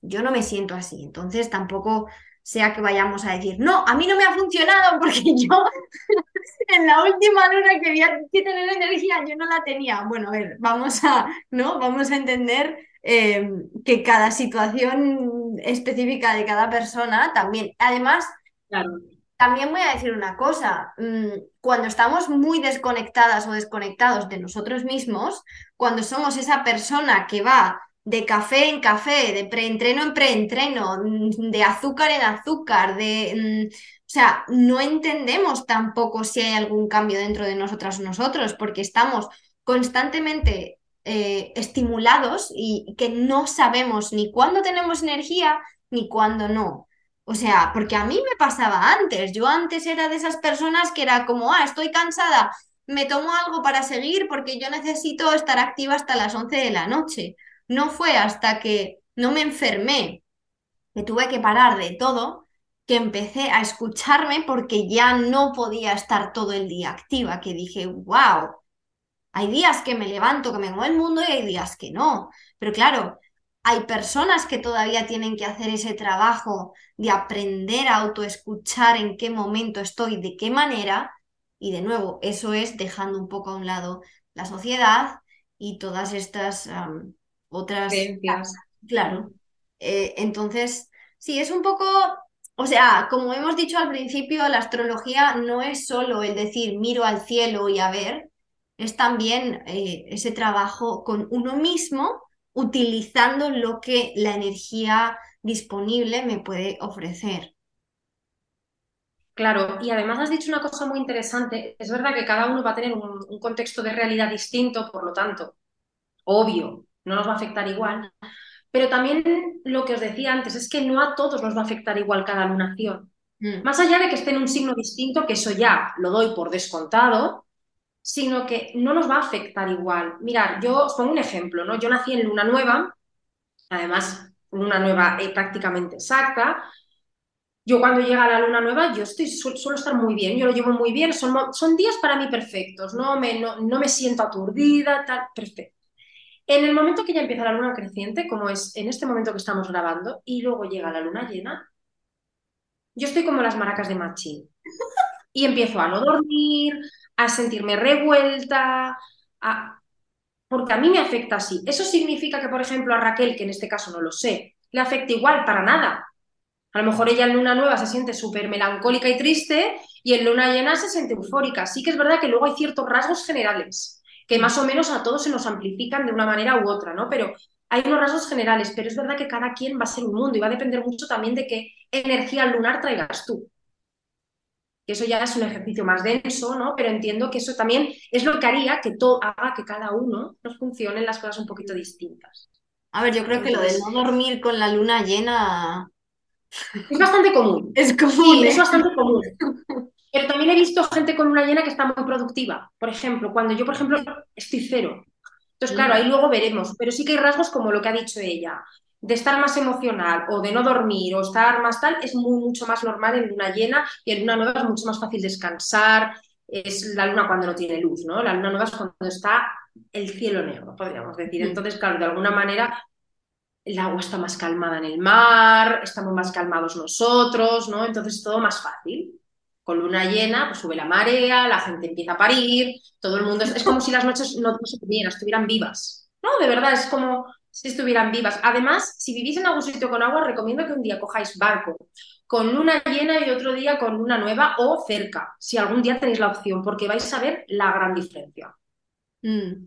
[SPEAKER 1] yo no me siento así. Entonces tampoco sea que vayamos a decir, no, a mí no me ha funcionado *laughs* porque yo *laughs* en la última luna que había que tener energía, yo no la tenía. Bueno, a ver, vamos a, ¿no? Vamos a entender eh, que cada situación específica de cada persona también. Además, también voy a decir una cosa, mm, cuando estamos muy desconectadas o desconectados de nosotros mismos, cuando somos esa persona que va de café en café, de preentreno en preentreno, mm, de azúcar en azúcar, de... Mm, o sea, no entendemos tampoco si hay algún cambio dentro de nosotras o nosotros, porque estamos constantemente eh, estimulados y que no sabemos ni cuándo tenemos energía ni cuándo no. O sea, porque a mí me pasaba antes. Yo antes era de esas personas que era como, ah, estoy cansada, me tomo algo para seguir porque yo necesito estar activa hasta las 11 de la noche. No fue hasta que no me enfermé, que tuve que parar de todo, que empecé a escucharme porque ya no podía estar todo el día activa, que dije, wow, hay días que me levanto, que me muevo el mundo y hay días que no. Pero claro, hay personas que todavía tienen que hacer ese trabajo de aprender a autoescuchar en qué momento estoy, de qué manera. Y de nuevo, eso es dejando un poco a un lado la sociedad y todas estas otras... Claro. Eh, entonces, sí, es un poco, o sea, como hemos dicho al principio, la astrología no es solo el decir miro al cielo y a ver, es también eh, ese trabajo con uno mismo utilizando lo que la energía disponible me puede ofrecer.
[SPEAKER 2] Claro, y además has dicho una cosa muy interesante. Es verdad que cada uno va a tener un contexto de realidad distinto, por lo tanto, obvio, no nos va a afectar igual. Pero también lo que os decía antes es que no a todos nos va a afectar igual cada lunación. Mm. Más allá de que esté en un signo distinto, que eso ya lo doy por descontado, sino que no nos va a afectar igual. Mirad, yo os pongo un ejemplo, ¿no? Yo nací en luna nueva, además luna nueva eh, prácticamente exacta. Yo cuando llega la luna nueva, yo estoy, suelo estar muy bien, yo lo llevo muy bien, son, son días para mí perfectos, no me, no, no me siento aturdida, tal, perfecto. En el momento que ya empieza la luna creciente, como es en este momento que estamos grabando, y luego llega la luna llena, yo estoy como las maracas de Machín. Y empiezo a no dormir, a sentirme revuelta, porque a mí me afecta así. ¿Eso significa que, por ejemplo, a Raquel, que en este caso no lo sé, le afecta igual? Para nada. A lo mejor ella en luna nueva se siente súper melancólica y triste y en luna llena se siente eufórica. Sí que es verdad que luego hay ciertos rasgos generales que más o menos a todos se nos amplifican de una manera u otra, ¿no? Pero hay unos rasgos generales, pero es verdad que cada quien va a ser un mundo y va a depender mucho también de qué energía lunar traigas tú. Que eso ya es un ejercicio más denso, ¿no? Pero entiendo que eso también es lo que haría que todo haga que cada uno nos funcionen las cosas un poquito distintas.
[SPEAKER 1] A ver, yo creo que lo de no dormir con la luna llena
[SPEAKER 2] es bastante común. *laughs*
[SPEAKER 1] Es común.
[SPEAKER 2] es ¿eh? bastante común. Pero también he visto gente con una llena que está muy productiva. Por ejemplo, cuando yo, por ejemplo, estoy cero. Entonces, claro, ahí luego veremos. Pero sí que hay rasgos como lo que ha dicho ella, de estar más emocional o de no dormir o estar más tal, es muy, mucho más normal en luna llena y en luna nueva es mucho más fácil descansar. Es la luna cuando no tiene luz, ¿no? La luna nueva es cuando está el cielo negro, podríamos decir. Entonces, claro, de alguna manera el agua está más calmada en el mar, estamos más calmados nosotros, ¿no? Entonces, es todo más fácil con luna llena, pues sube la marea, la gente empieza a parir, todo el mundo. Es, como si las noches no, se tuvieran, estuvieran vivas. No, de verdad, es como si estuvieran vivas. Además, si vivís en algún sitio con agua, recomiendo que un día cojáis barco con luna llena y otro día con luna nueva o cerca, si algún día tenéis la opción, porque vais a ver la gran diferencia.
[SPEAKER 1] Mm.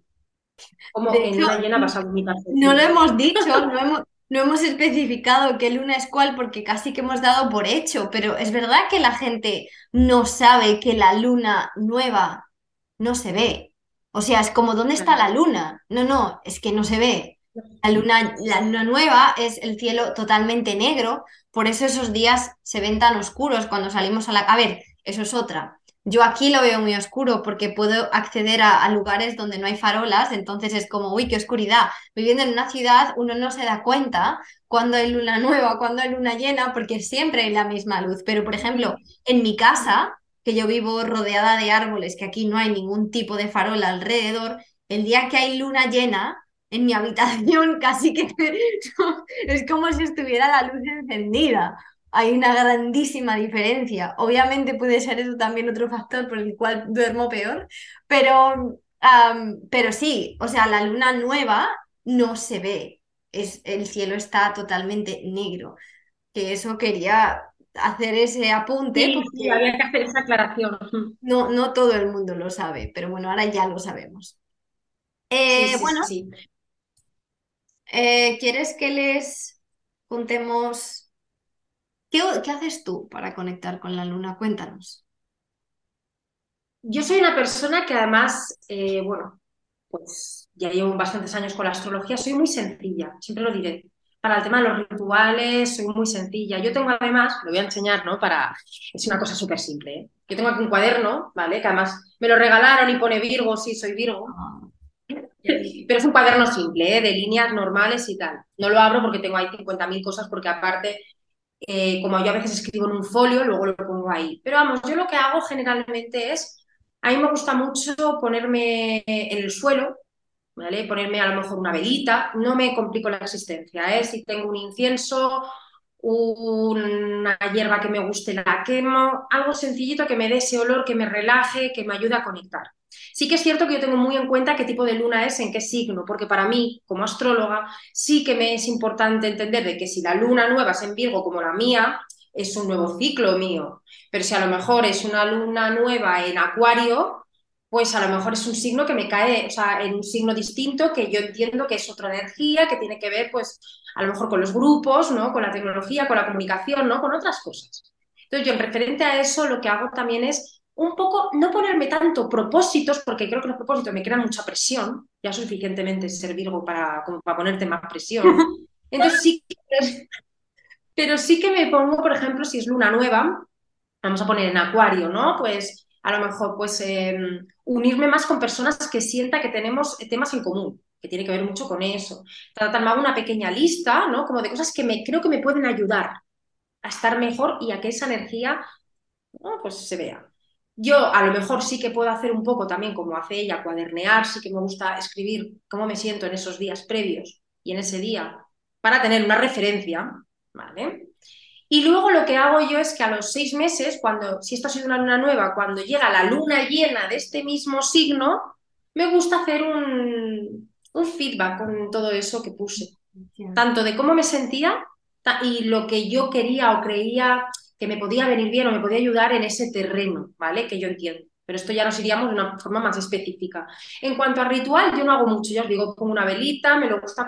[SPEAKER 2] Como en luna llena vas a vomitar.
[SPEAKER 1] No lo hemos dicho, no hemos, no hemos especificado qué luna es cuál porque casi que hemos dado por hecho, pero es verdad que la gente no sabe que la luna nueva no se ve. O sea, es como, ¿dónde está la luna? No, no, es que no se ve. La luna, la luna nueva es el cielo totalmente negro, por eso esos días se ven tan oscuros cuando salimos a la... A ver, eso es otra. Yo aquí lo veo muy oscuro porque puedo acceder a, lugares donde no hay farolas, entonces es como, uy, qué oscuridad. Viviendo en una ciudad uno no se da cuenta cuando hay luna nueva, cuando hay luna llena, porque siempre hay la misma luz. Pero, por ejemplo, en mi casa, que yo vivo rodeada de árboles, que aquí no hay ningún tipo de farola alrededor, el día que hay luna llena, en mi habitación *laughs* casi que es como si estuviera la luz encendida hay una grandísima diferencia. Obviamente puede ser eso también otro factor por el cual duermo peor, pero, pero sí, o sea, la luna nueva no se ve, es, el cielo está totalmente negro. Que eso quería hacer ese apunte.
[SPEAKER 2] Sí, había que hacer esa aclaración.
[SPEAKER 1] No, no todo el mundo lo sabe, pero bueno, ahora ya lo sabemos. Eh, bueno, eh, ¿quieres que les contemos ¿Qué, haces tú para conectar con la luna? Cuéntanos.
[SPEAKER 2] Yo soy una persona que además, eh, bueno, pues ya llevo bastantes años con la astrología, soy muy sencilla, siempre lo diré. Para el tema de los rituales, soy muy sencilla. Yo tengo además, lo voy a enseñar, ¿no? Para, es una cosa súper simple, ¿eh? Yo tengo aquí un cuaderno, ¿vale? Que además me lo regalaron y pone Virgo, sí, soy Virgo. Pero es un cuaderno simple, ¿eh? de líneas normales y tal. No lo abro porque tengo ahí 50.000 cosas, porque aparte eh, como yo a veces escribo en un folio, luego lo pongo ahí. Pero vamos, yo lo que hago generalmente es, a mí me gusta mucho ponerme en el suelo, ¿vale? Ponerme a lo mejor una velita, no me complico la existencia, ¿eh? Si tengo un incienso, una hierba que me guste, la quemo, algo sencillito que me dé ese olor, que me relaje, que me ayude a conectar. Sí que es cierto que yo tengo muy en cuenta qué tipo de luna es, en qué signo, porque para mí, como astróloga, sí que me es importante entender de que si la luna nueva es en Virgo como la mía, es un nuevo ciclo mío. Pero si a lo mejor es una luna nueva en Acuario, pues a lo mejor es un signo que me cae, o sea, en un signo distinto que yo entiendo que es otra energía, que tiene que ver, pues, a lo mejor con los grupos, ¿no? Con la tecnología, con la comunicación, ¿no? Con otras cosas. Entonces, yo en referente a eso, lo que hago también es un poco, no ponerme tanto propósitos, porque creo que los propósitos me crean mucha presión, ya suficientemente ser Virgo para, para ponerte más presión. *laughs* Entonces sí, pero sí que me pongo, por ejemplo, si es luna nueva, vamos a poner en acuario, ¿no? Pues a lo mejor, pues em, unirme más con personas que sienta que tenemos temas en común, que tiene que ver mucho con eso. Tratar una pequeña lista, ¿no? Como de cosas que me, creo que me pueden ayudar a estar mejor y a que esa energía, pues se vea. Yo a lo mejor sí que puedo hacer un poco también como hace ella, cuadernear, sí que me gusta escribir cómo me siento en esos días previos y en ese día para tener una referencia, ¿vale? Y luego lo que hago yo es que a los seis meses, cuando, si esto ha sido una luna nueva, cuando llega la luna llena de este mismo signo, me gusta hacer un, un feedback con todo eso que puse. Tanto de cómo me sentía y lo que yo quería o creía que me podía venir bien o me podía ayudar en ese terreno, ¿vale? Que yo entiendo. Pero esto ya nos iríamos de una forma más específica. En cuanto a ritual, yo no hago mucho, ya os digo, pongo una velita, me lo gusta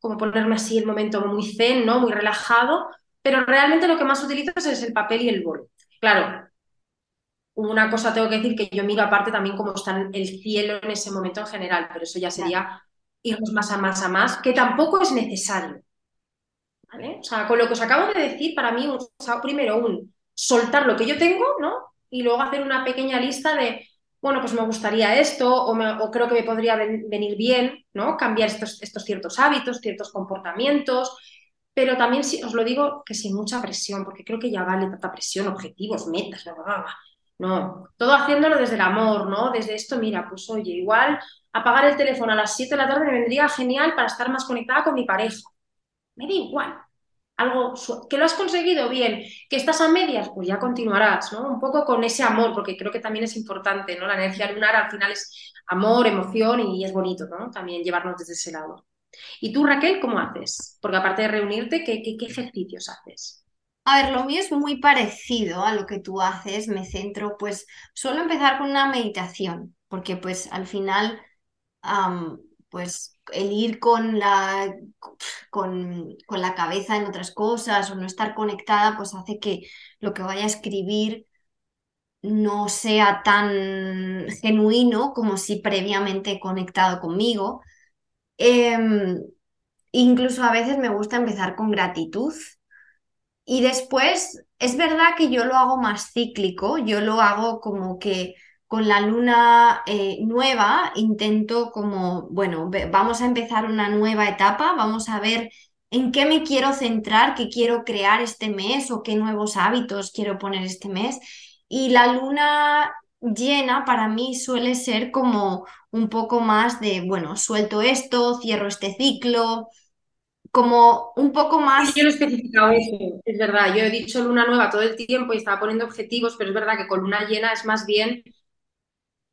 [SPEAKER 2] como, ponerme así el momento muy zen, ¿no? Muy relajado, pero realmente lo que más utilizo es el papel y el bol. Claro, una cosa tengo que decir que yo miro aparte también cómo está el cielo en ese momento en general, pero eso ya sería irnos más a más a más, que tampoco es necesario. O sea, con lo que os acabo de decir, para mí, primero un soltar lo que yo tengo, ¿no? Y luego hacer una pequeña lista de, bueno, pues me gustaría esto, o, creo que me podría venir bien, ¿no? Cambiar estos, ciertos hábitos, ciertos comportamientos, pero también, si, os lo digo, que sin mucha presión, porque creo que ya vale tanta presión, objetivos, metas, no, todo haciéndolo desde el amor, ¿no? Desde esto, mira, pues oye, igual apagar el teléfono a las 7 de la tarde me vendría genial para estar más conectada con mi pareja me da igual. Algo que lo has conseguido bien, que estás a medias, pues ya continuarás, ¿no? Un poco con ese amor, porque creo que también es importante, ¿no? La energía lunar al final es amor, emoción y es bonito, ¿no? También llevarnos desde ese lado. ¿Y tú, Raquel, cómo haces? Porque aparte de reunirte, ¿qué, qué, ejercicios haces?
[SPEAKER 1] A ver, lo mío es muy parecido a lo que tú haces. Me centro, pues, suelo empezar con una meditación, porque pues al final pues el ir con la, con, con la cabeza en otras cosas o no estar conectada, pues hace que lo que vaya a escribir no sea tan genuino como si previamente conectado conmigo. Em, incluso a veces me gusta empezar con gratitud y después es verdad que yo lo hago más cíclico, yo lo hago como que con la luna eh, nueva intento como, bueno, vamos a empezar una nueva etapa, vamos a ver en qué me quiero centrar, qué quiero crear este mes o qué nuevos hábitos quiero poner este mes. Y la luna llena para mí suele ser como un poco más de, bueno, suelto esto, cierro este ciclo, como un poco más...
[SPEAKER 2] yo lo he especificado eso, es verdad. Yo he dicho luna nueva todo el tiempo y estaba poniendo objetivos, pero es verdad que con luna llena es más bien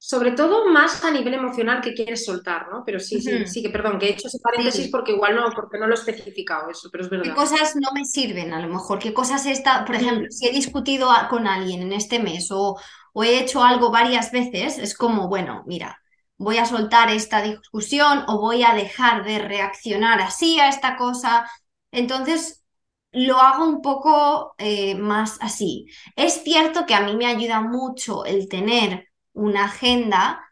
[SPEAKER 2] sobre todo más a nivel emocional que quieres soltar, ¿no? Pero sí, sí, sí, que perdón, que he hecho ese paréntesis porque igual no, porque no lo he especificado eso, pero es verdad.
[SPEAKER 1] ¿Qué cosas no me sirven a lo mejor? ¿Qué cosas está, por ejemplo, si he discutido con alguien en este mes o, o he hecho algo varias veces, es como, bueno, mira, voy a soltar esta discusión o voy a dejar de reaccionar así a esta cosa. Entonces, lo hago un poco eh, más así. Es cierto que a mí me ayuda mucho el tener una agenda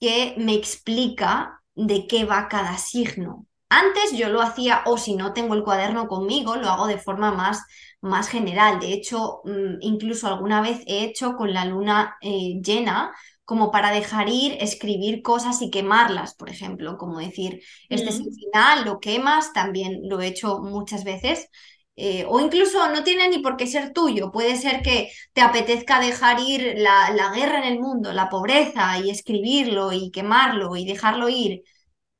[SPEAKER 1] que me explica de qué va cada signo. Antes yo lo hacía, o si no tengo el cuaderno conmigo, lo hago de forma más, más general. De hecho, mm, incluso alguna vez he hecho con la luna eh, llena, como para dejar ir, escribir cosas y quemarlas, por ejemplo, como decir, este es el final, lo quemas, también lo he hecho muchas veces. Eh, o incluso no tiene ni por qué ser tuyo, puede ser que te apetezca dejar ir la, guerra en el mundo, la pobreza y escribirlo y quemarlo y dejarlo ir.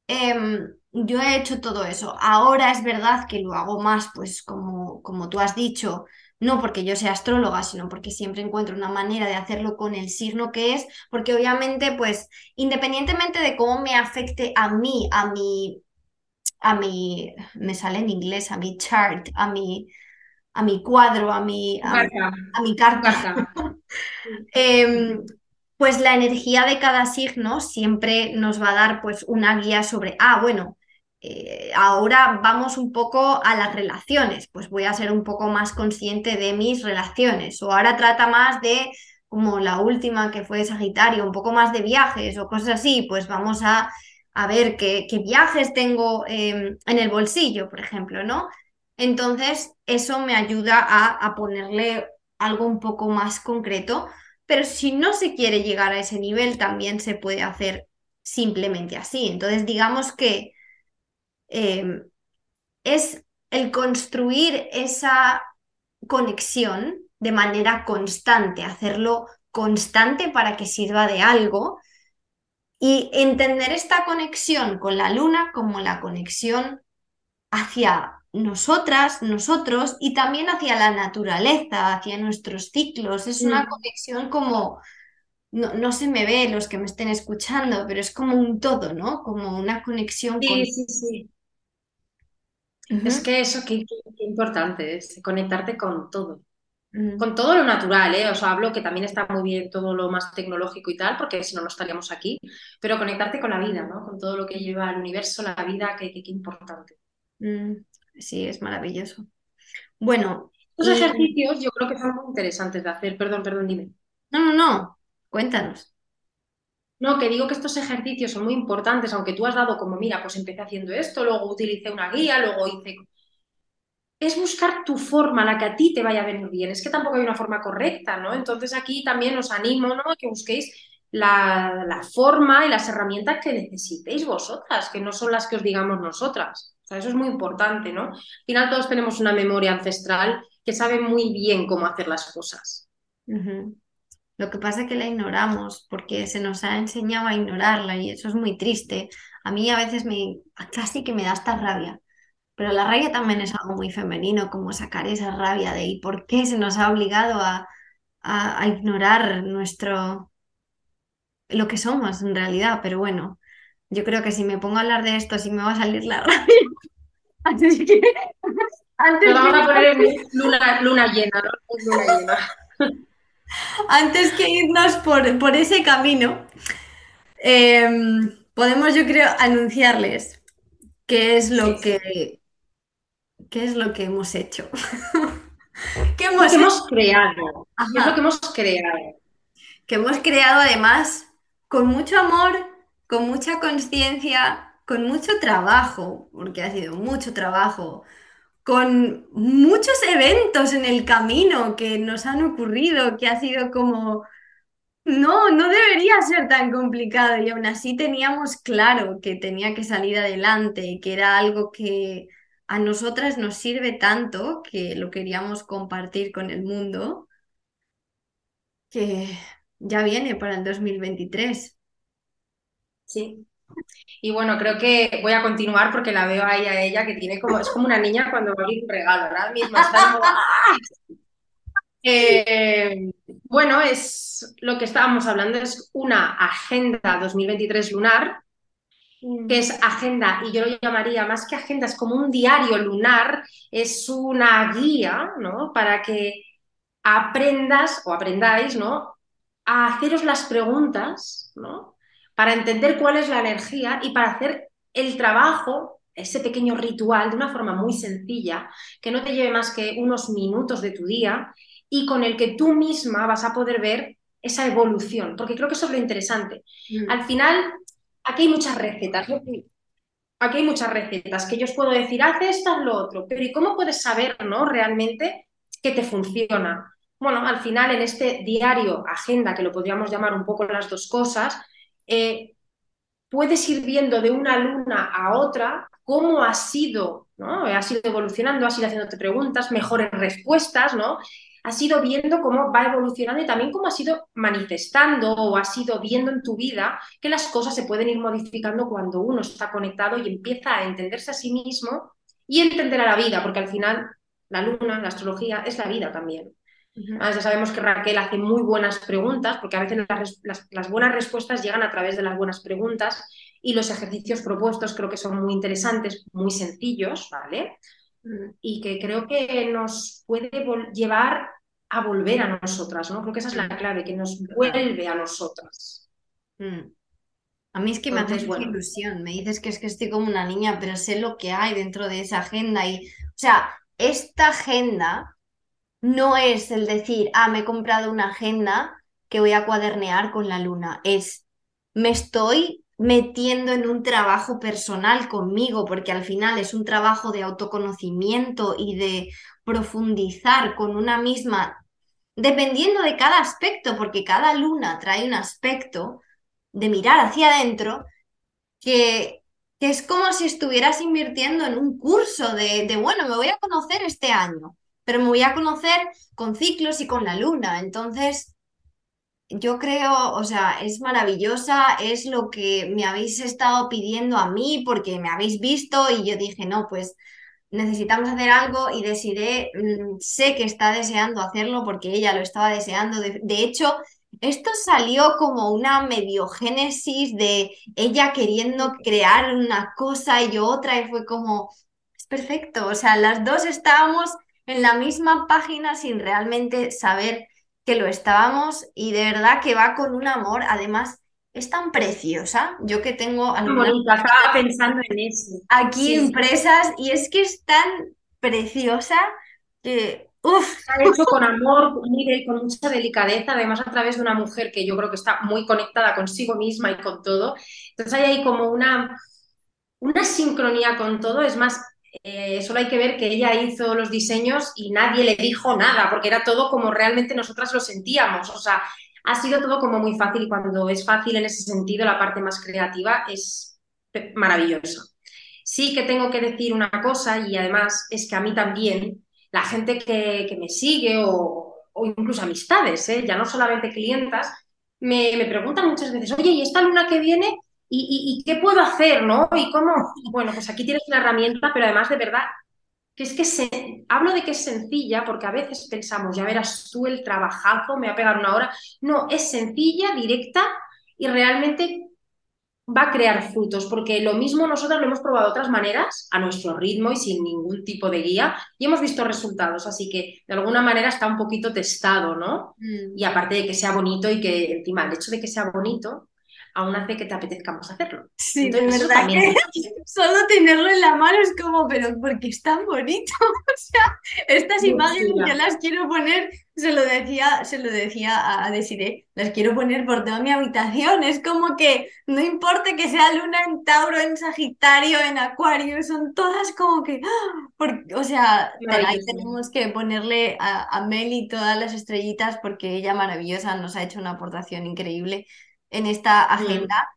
[SPEAKER 1] Em, yo he hecho todo eso. Ahora es verdad que lo hago más, pues como, como tú has dicho, no porque yo sea astróloga, sino porque siempre encuentro una manera de hacerlo con el signo que es, porque obviamente, pues, independientemente de cómo me afecte a mí, a mi a mi, me sale en inglés, a mi chart, a mi, a mi cuadro, a mi, a, mi carta. *laughs* Em, pues la energía de cada signo siempre nos va a dar pues una guía sobre, ah, bueno, eh, ahora vamos un poco a las relaciones, pues voy a ser un poco más consciente de mis relaciones, o ahora trata más de como la última que fue Sagitario, un poco más de viajes o cosas así, pues vamos a a ver qué, viajes tengo em, en el bolsillo, por ejemplo, ¿no? Entonces, eso me ayuda a, ponerle algo un poco más concreto, pero si no se quiere llegar a ese nivel, también se puede hacer simplemente así. Entonces, digamos que em, es el construir esa conexión de manera constante, hacerlo constante para que sirva de algo y entender esta conexión con la luna como la conexión hacia nosotras, nosotros y también hacia la naturaleza, hacia nuestros ciclos. Es una mm. conexión como, no, se me ve los que me estén escuchando, pero es como un todo, ¿no? Como una conexión
[SPEAKER 2] sí, con... Sí, sí, Es que eso, qué, importante es conectarte con todo. Con todo lo natural, ¿eh? Os hablo que también está muy bien todo lo más tecnológico y tal, porque si no, no estaríamos aquí, pero conectarte con la vida, ¿no? Con todo lo que lleva el universo, la vida, qué, importante.
[SPEAKER 1] Mm, sí, es maravilloso. Bueno.
[SPEAKER 2] Estos ejercicios yo creo que son muy interesantes de hacer. Perdón, perdón, dime.
[SPEAKER 1] No, no, no. Cuéntanos.
[SPEAKER 2] No, que digo que estos ejercicios son muy importantes, aunque tú has dado como, mira, pues empecé haciendo esto, luego utilicé una guía, luego hice es buscar tu forma, la que a ti te vaya a venir bien. Es que tampoco hay una forma correcta, ¿no? Entonces aquí también os animo, ¿no? A que busquéis la, forma y las herramientas que necesitéis vosotras, que no son las que os digamos nosotras. O sea, eso es muy importante, ¿no? Al final todos tenemos una memoria ancestral que sabe muy bien cómo hacer las cosas.
[SPEAKER 1] Lo que pasa es que la ignoramos porque se nos ha enseñado a ignorarla y eso es muy triste. A mí a veces me casi que me da esta rabia pero la rabia también es algo muy femenino, como sacar esa rabia de ¿y por qué se nos ha obligado a, a, ignorar nuestro lo que somos en realidad. Pero bueno, yo creo que si me pongo a hablar de esto, sí me va a salir la *laughs* rabia. Así que
[SPEAKER 2] antes vamos a poner luna, luna llena, Luna llena.
[SPEAKER 1] Antes que irnos por, por ese camino, em, podemos, yo creo, anunciarles qué es lo que qué es lo que hemos hecho. *laughs*
[SPEAKER 2] ¿Qué hemos, hemos creado? ¿Qué es lo que hemos creado?
[SPEAKER 1] Que hemos creado además con mucho amor, con mucha conciencia, con mucho trabajo, porque ha sido mucho trabajo, con muchos eventos en el camino que nos han ocurrido, que ha sido como, no, no debería ser tan complicado y aún así teníamos claro que tenía que salir adelante, que era algo que a nosotras nos sirve tanto, que lo queríamos compartir con el mundo, que ya viene para el 2023.
[SPEAKER 2] Sí, y bueno, creo que voy a continuar porque la veo ahí a ella que tiene como, es como una niña cuando va a un regalo, está *laughs* eh, bueno, es lo que estábamos hablando, es una agenda 2023 lunar. Que es agenda, y yo lo llamaría más que agenda, es como un diario lunar, es una guía, ¿no? Para que aprendas o aprendáis, ¿no? A haceros las preguntas, ¿no? para entender cuál es la energía y para hacer el trabajo, ese pequeño ritual, de una forma muy sencilla, que no te lleve más que unos minutos de tu día y con el que tú misma vas a poder ver esa evolución, porque creo que eso es lo interesante. Mm. Al final, aquí hay muchas recetas. Aquí hay muchas recetas que yo os puedo decir, haz esto, haz lo otro, pero ¿y cómo puedes saber ¿no? realmente que te funciona? Bueno, al final en este diario, agenda, que lo podríamos llamar un poco las dos cosas, eh, puedes ir viendo de una luna a otra cómo ha sido, ¿no? Ha sido evolucionando, has ido haciéndote preguntas, mejores respuestas, ¿no? Has ido viendo cómo va evolucionando y también cómo has ido manifestando o has ido viendo en tu vida que las cosas se pueden ir modificando cuando uno está conectado y empieza a entenderse a sí mismo y entender a la vida, porque al final la luna, la astrología, es la vida también. Ya sabemos que Raquel hace muy buenas preguntas, porque a veces las, buenas respuestas llegan a través de las buenas preguntas y los ejercicios propuestos creo que son muy interesantes, muy sencillos, ¿vale? Y que creo que nos puede llevar a volver a nosotras, ¿no? Creo que esa es la clave, que nos vuelve a nosotras.
[SPEAKER 1] Mm. A mí es que me hace buena ilusión, me dices que es que estoy como una niña, pero sé lo que hay dentro de esa agenda y, o sea, esta agenda no es el decir, ah, me he comprado una agenda que voy a cuadernear con la luna, es, me estoy metiendo en un trabajo personal conmigo, porque al final es un trabajo de autoconocimiento y de profundizar con una misma, dependiendo de cada aspecto, porque cada luna trae un aspecto de mirar hacia adentro que, que es como si estuvieras invirtiendo en un curso de, de, bueno, me voy a conocer este año pero me voy a conocer con ciclos y con la luna. Entonces, yo creo, o sea, es maravillosa, es lo que me habéis estado pidiendo a mí porque me habéis visto y yo dije, no, pues necesitamos hacer algo y decidí, mm, sé que está deseando hacerlo porque ella lo estaba deseando. De, de hecho, esto salió como una mediogénesis de ella queriendo crear una cosa y yo otra y fue como, es perfecto, o sea, las dos estábamos en la misma página sin realmente saber que lo estábamos y de verdad que va con un amor, además es tan preciosa, yo que tengo
[SPEAKER 2] estaba pensando en eso.
[SPEAKER 1] aquí impresas y es que es tan preciosa que Uf.
[SPEAKER 2] ha hecho con amor, con mucha delicadeza, además a través de una mujer que yo creo que está muy conectada consigo misma y con todo. Entonces hay ahí como una, una sincronía con todo. Es más, eh, solo hay que ver que ella hizo los diseños y nadie le dijo nada, porque era todo como realmente nosotras lo sentíamos. O sea, ha sido todo como muy fácil y cuando es fácil en ese sentido, la parte más creativa es maravillosa. Sí que tengo que decir una cosa y además es que a mí también, la gente que, me sigue o, incluso amistades, ¿eh? ya no solamente clientas, me, me preguntan muchas veces, oye, ¿y esta luna que viene ¿Y, qué puedo hacer, no? ¿Y cómo? Bueno, pues aquí tienes una herramienta, pero además de verdad, que es que se, hablo de que es sencilla porque a veces pensamos, ya verás tú el trabajazo, me va a pegar una hora. No, es sencilla, directa y realmente va a crear frutos, porque lo mismo nosotros lo hemos probado de otras maneras, a nuestro ritmo y sin ningún tipo de guía, y hemos visto resultados, así que de alguna manera está un poquito testado, ¿no? Mm. Y aparte de que sea bonito y que encima el hecho de que sea bonito aún hace que te apetezca más hacerlo.
[SPEAKER 1] Sí, de verdad que *laughs* solo tenerlo en la mano es como, pero porque es tan bonito. *laughs* o sea, estas imágenes yo las quiero poner, se lo decía, se lo decía a Desiree, las quiero poner por toda mi habitación. Es como que no importa que sea luna en Tauro, en Sagitario, en Acuario, son todas como que, ¡ah! o sea, ahí tenemos que ponerle a, a Meli todas las estrellitas porque ella maravillosa nos ha hecho una aportación increíble en esta mm. agenda.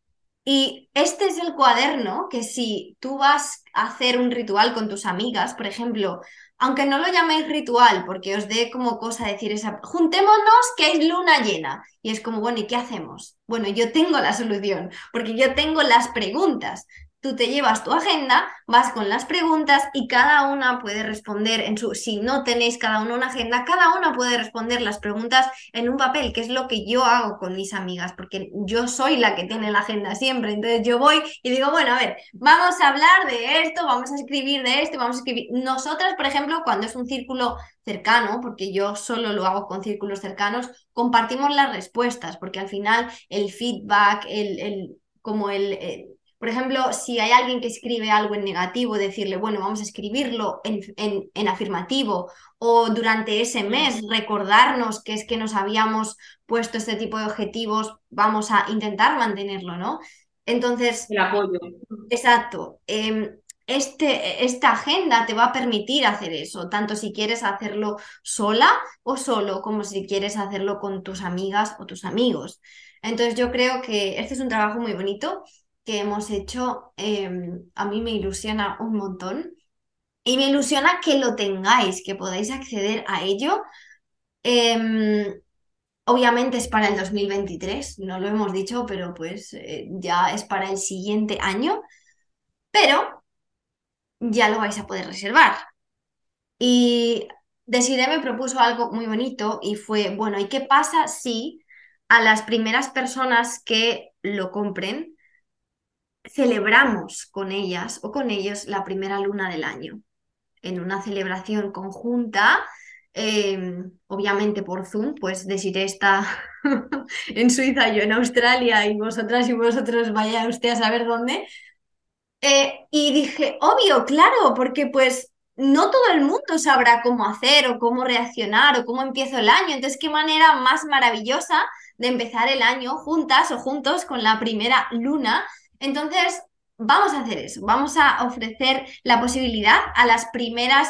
[SPEAKER 1] Y este es el cuaderno que si tú vas a hacer un ritual con tus amigas, por ejemplo, aunque no lo llaméis ritual, porque os dé como cosa decir esa, juntémonos que es luna llena. Y es como, bueno, ¿y qué hacemos? Bueno, yo tengo la solución, porque yo tengo las preguntas tú te llevas tu agenda, vas con las preguntas y cada una puede responder en su, si no tenéis cada uno una agenda, cada una puede responder las preguntas en un papel, que es lo que yo hago con mis amigas, porque yo soy la que tiene la agenda siempre. Entonces yo voy y digo, bueno, a ver, vamos a hablar de esto, vamos a escribir de esto, vamos a escribir. Nosotras, por ejemplo, cuando es un círculo cercano, porque yo solo lo hago con círculos cercanos, compartimos las respuestas, porque al final el feedback, el, el como el, el por ejemplo, si hay alguien que escribe algo en negativo, decirle, bueno, vamos a escribirlo en, en, afirmativo o durante ese mes recordarnos que es que nos habíamos puesto este tipo de objetivos, vamos a intentar mantenerlo, ¿no? Entonces...
[SPEAKER 2] El apoyo.
[SPEAKER 1] Exacto. Em, este, esta agenda te va a permitir hacer eso, tanto si quieres hacerlo sola o solo, como si quieres hacerlo con tus amigas o tus amigos. Entonces yo creo que este es un trabajo muy bonito que hemos hecho, em, a mí me ilusiona un montón. Y me ilusiona que lo tengáis, que podáis acceder a ello. Em, obviamente es para el 2023, no lo hemos dicho, pero pues eh, ya es para el siguiente año. Pero ya lo vais a poder reservar. Y Desiree me propuso algo muy bonito y fue, bueno, ¿y qué pasa si a las primeras personas que lo compren celebramos con ellas o con ellos la primera luna del año, en una celebración conjunta, em, obviamente por Zoom, pues decir está *laughs* en Suiza, yo en Australia y vosotras y vosotros vaya usted a saber dónde. Eh, y dije, obvio, claro, porque pues no todo el mundo sabrá cómo hacer o cómo reaccionar o cómo empiezo el año. Entonces, qué manera más maravillosa de empezar el año juntas o juntos con la primera luna entonces, vamos a hacer eso. Vamos a ofrecer la posibilidad a las primeras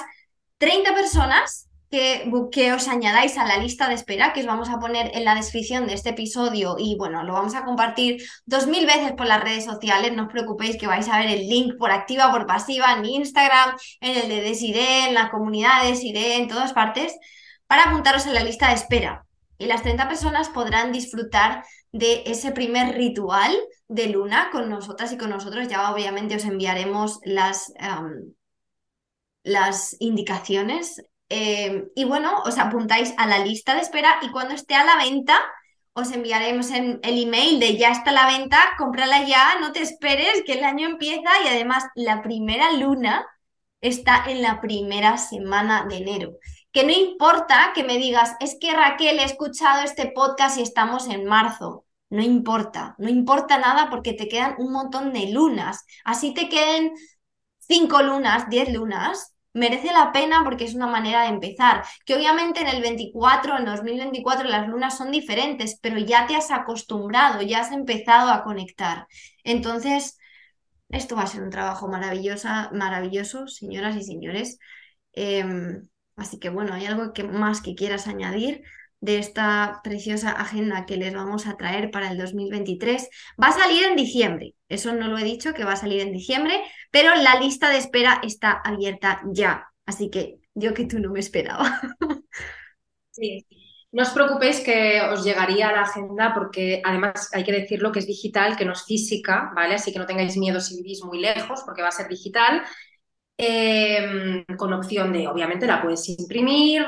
[SPEAKER 1] 30 personas que, que, os añadáis a la lista de espera que os vamos a poner en la descripción de este episodio y bueno, lo vamos a compartir dos mil veces por las redes sociales, no os preocupéis que vais a ver el link por activa, por pasiva, en Instagram, en el de Desiree, en la comunidad de en todas partes, para apuntaros en la lista de espera. Y las 30 personas podrán disfrutar de ese primer ritual de luna con nosotras y con nosotros. Ya obviamente os enviaremos las, las indicaciones. Em, y bueno, os apuntáis a la lista de espera y cuando esté a la venta, os enviaremos en el email de ya está a la venta, cómprala ya, no te esperes que el año empieza y además la primera luna está en la primera semana de enero que no importa que me digas, es que Raquel, he escuchado este podcast y estamos en marzo. No importa, no importa nada porque te quedan un montón de lunas. Así te queden cinco lunas, diez lunas, merece la pena porque es una manera de empezar. Que obviamente en el 24, en 2024 las lunas son diferentes, pero ya te has acostumbrado, ya has empezado a conectar. Entonces, esto va a ser un trabajo maravilloso, maravilloso señoras y señores. Em, Así que bueno, ¿hay algo que más que quieras añadir de esta preciosa agenda que les vamos a traer para el 2023? Va a salir en diciembre, eso no lo he dicho, que va a salir en diciembre, pero la lista de espera está abierta ya. Así que yo que tú no me esperaba.
[SPEAKER 2] Sí, no os preocupéis que os llegaría la agenda porque además hay que decirlo que es digital, que no es física, ¿vale? Así que no tengáis miedo si vivís muy lejos porque va a ser digital Em, con opción de, obviamente, la puedes imprimir,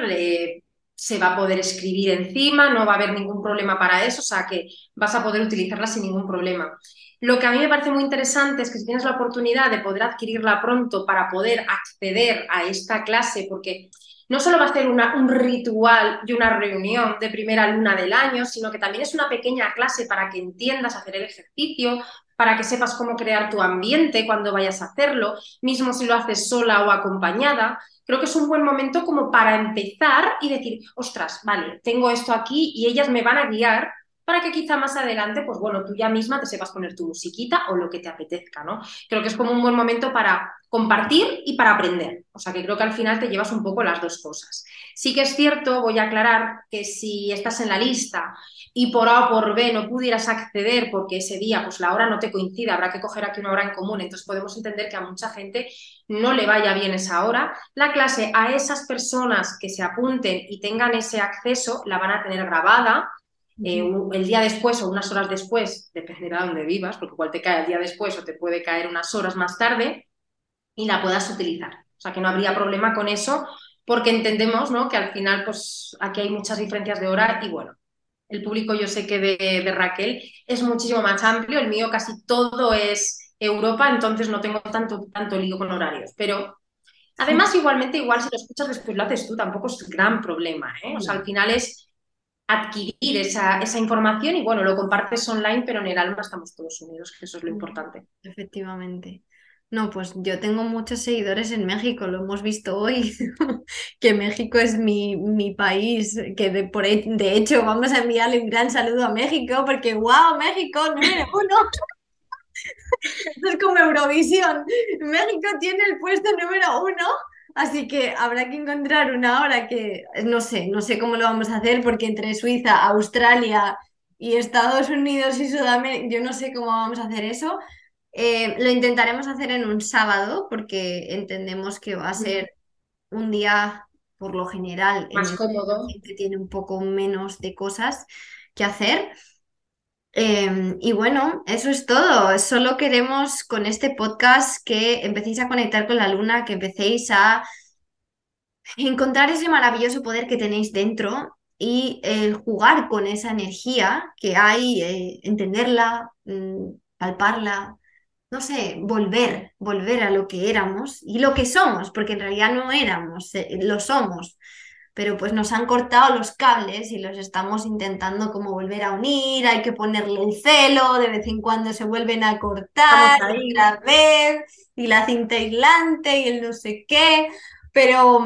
[SPEAKER 2] se va a poder escribir encima, no va a haber ningún problema para eso, o sea que vas a poder utilizarla sin ningún problema. Lo que a mí me parece muy interesante es que si tienes la oportunidad de poder adquirirla pronto para poder acceder a esta clase, porque no solo va a ser un ritual y una reunión de primera luna del año, sino que también es una pequeña clase para que entiendas hacer el ejercicio, para que sepas cómo crear tu ambiente cuando vayas a hacerlo, mismo si lo haces sola o acompañada. Creo que es un buen momento como para empezar y decir, ostras, vale, tengo esto aquí y ellas me van a guiar para que quizá más adelante, pues bueno, tú ya misma te sepas poner tu musiquita o lo que te apetezca, ¿no? Creo que es como un buen momento para compartir y para aprender. O sea que creo que al final te llevas un poco las dos cosas. Sí que es cierto, voy a aclarar que si estás en la lista y por A o por B no pudieras acceder porque ese día pues la hora no te coincide, habrá que coger aquí una hora en común, entonces podemos entender que a mucha gente no le vaya bien esa hora, la clase a esas personas que se apunten y tengan ese acceso la van a tener grabada eh, el día después o unas horas después, dependerá de dónde vivas, porque igual te cae el día después o te puede caer unas horas más tarde y la puedas utilizar. O sea que no habría problema con eso porque entendemos ¿no? que al final pues aquí hay muchas diferencias de hora y bueno, el público yo sé que de, Raquel es muchísimo más amplio, el mío casi todo es Europa, entonces no tengo tanto, tanto lío con horarios, pero además igualmente igual si lo escuchas después lo haces tú, tampoco es gran problema, ¿eh? o sea, al final es adquirir esa, esa, información y bueno, lo compartes online, pero en el alma estamos todos unidos, que eso es lo importante.
[SPEAKER 1] Efectivamente. No, pues yo tengo muchos seguidores en México, lo hemos visto hoy, *laughs* que México es mi, mi país, que de, por, de hecho vamos a enviarle un gran saludo a México, porque wow, México, número uno. *laughs* Esto es como Eurovisión. México tiene el puesto número uno Así que habrá que encontrar una hora que no sé, no sé cómo lo vamos a hacer porque entre Suiza, Australia y Estados Unidos y Sudamérica, yo no sé cómo vamos a hacer eso. Eh, lo intentaremos hacer en un sábado porque entendemos que va a ser un día por lo general
[SPEAKER 2] más cómodo.
[SPEAKER 1] Que tiene un poco menos de cosas que hacer. Em, y bueno, eso es todo. Solo queremos con este podcast que empecéis a conectar con la luna, que empecéis a encontrar ese maravilloso poder que tenéis dentro y el jugar con esa energía que hay, eh, entenderla, mm, palparla, no sé, volver, volver a lo que éramos y lo que somos, porque en realidad no éramos, eh, lo somos pero pues nos han cortado los cables y los estamos intentando como volver a unir, hay que ponerle el celo, de vez en cuando se vuelven a cortar, la vez, y la cinta aislante y el no sé qué, pero,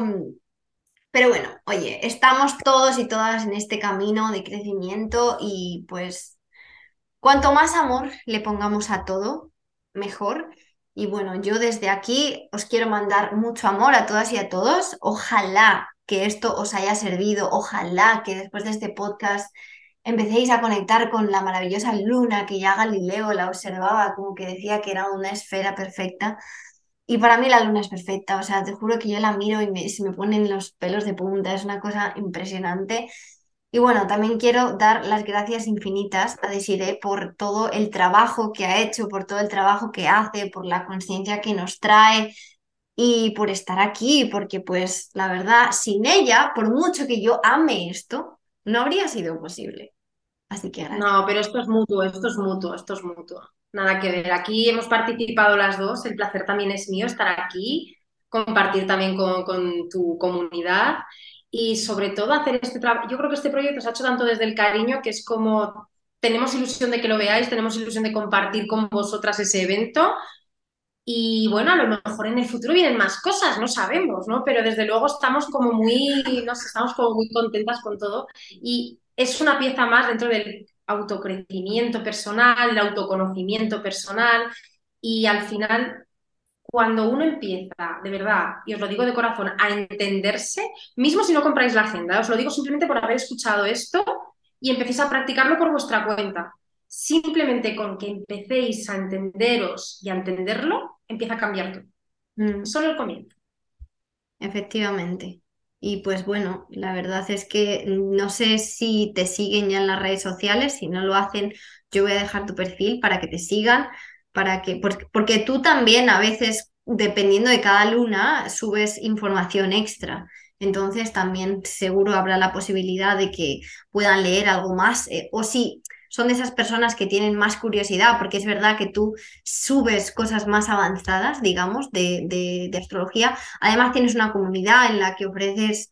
[SPEAKER 1] pero bueno, oye, estamos todos y todas en este camino de crecimiento y pues cuanto más amor le pongamos a todo, mejor. Y bueno, yo desde aquí os quiero mandar mucho amor a todas y a todos. Ojalá que esto os haya servido. Ojalá que después de este podcast empecéis a conectar con la maravillosa luna que ya Galileo la observaba, como que decía que era una esfera perfecta. Y para mí la luna es perfecta, o sea, te juro que yo la miro y se me ponen los pelos de punta, es una cosa impresionante. Y bueno, también quiero dar las gracias infinitas a Desiree por todo el trabajo que ha hecho, por todo el trabajo que hace, por la conciencia que nos trae, y por estar aquí, porque pues la verdad, sin ella, por mucho que yo ame esto, no habría sido posible. Así que
[SPEAKER 2] No, pero esto es mutuo, esto es mutuo, esto es mutuo. Nada que ver. Aquí hemos participado las dos, el placer también es mío estar aquí, compartir también con, con tu comunidad y sobre todo hacer este trabajo. Yo creo que este proyecto se ha hecho tanto desde el cariño que es como tenemos ilusión de que lo veáis, tenemos ilusión de compartir con vosotras ese evento y bueno, a lo mejor en el futuro vienen más cosas, no sabemos, ¿no? Pero desde luego estamos como muy, no sé, estamos como muy contentas con todo. Y es una pieza más dentro del autocrecimiento personal, el autoconocimiento personal. Y al final, cuando uno empieza, de verdad, y os lo digo de corazón, a entenderse, mismo si no compráis la agenda, os lo digo simplemente por haber escuchado esto y empecéis a practicarlo por vuestra cuenta simplemente con que empecéis a entenderos y a entenderlo, empieza a cambiar todo. Mm. Solo el comienzo.
[SPEAKER 1] Efectivamente. Y pues bueno, la verdad es que no sé si te siguen ya en las redes sociales, si no lo hacen, yo voy a dejar tu perfil para que te sigan, para que, porque, porque tú también a veces, dependiendo de cada luna, subes información extra. Entonces también seguro habrá la posibilidad de que puedan leer algo más. Eh, o si son de esas personas que tienen más curiosidad, porque es verdad que tú subes cosas más avanzadas, digamos, de, de astrología. Además tienes una comunidad en la que ofreces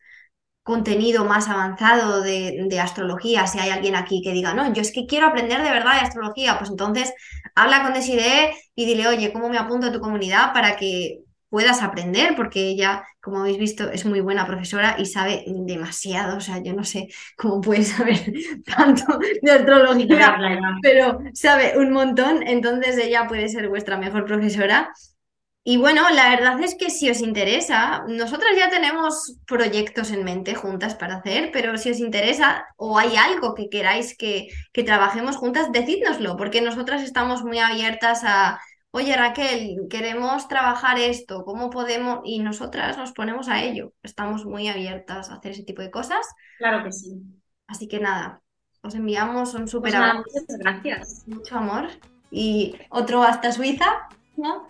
[SPEAKER 1] contenido más avanzado de, astrología, si hay alguien aquí que diga, no, yo es que quiero aprender de verdad de astrología, pues entonces habla con Desiree y dile, oye, ¿cómo me apunto a tu comunidad para que puedas aprender? Porque ella, como habéis visto, es muy buena profesora y sabe demasiado, o sea, yo no sé cómo puede saber *laughs* tanto de astrología, pero sabe un montón, entonces ella puede ser vuestra mejor profesora. Y bueno, la verdad es que si os interesa, nosotras ya tenemos proyectos en mente juntas para hacer, pero si os interesa o hay algo que queráis que, que trabajemos juntas, decídnoslo, porque nosotras estamos muy abiertas a, oye Raquel, queremos trabajar esto, ¿cómo podemos? Y nosotras nos ponemos a ello, estamos muy abiertas a hacer ese tipo de cosas.
[SPEAKER 2] Claro que sí.
[SPEAKER 1] Así que nada, os enviamos un súper
[SPEAKER 2] pues Muchas gracias.
[SPEAKER 1] Mucho amor. Y otro hasta Suiza, ¿no?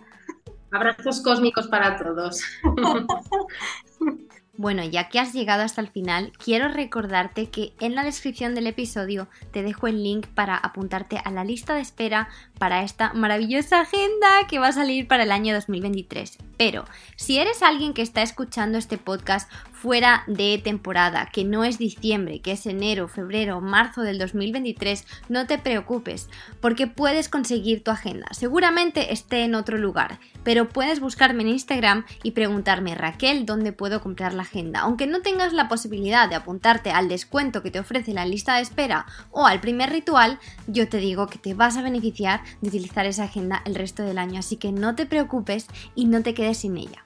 [SPEAKER 2] Abrazos cósmicos para todos. *laughs*
[SPEAKER 3] Bueno, ya que has llegado hasta el final, quiero recordarte que en la descripción del episodio te dejo el link para apuntarte a la lista de espera para esta maravillosa agenda que va a salir para el año 2023. Pero si eres alguien que está escuchando este podcast fuera de temporada, que no es diciembre, que es enero, febrero, marzo del 2023, no te preocupes, porque puedes conseguir tu agenda. Seguramente esté en otro lugar, pero puedes buscarme en Instagram y preguntarme, Raquel, ¿dónde puedo comprar la agenda. Aunque no tengas la posibilidad de apuntarte al descuento que te ofrece la lista de espera o al primer ritual, yo te digo que te vas a beneficiar de utilizar esa agenda el resto del año, así que no te preocupes y no te quedes sin ella.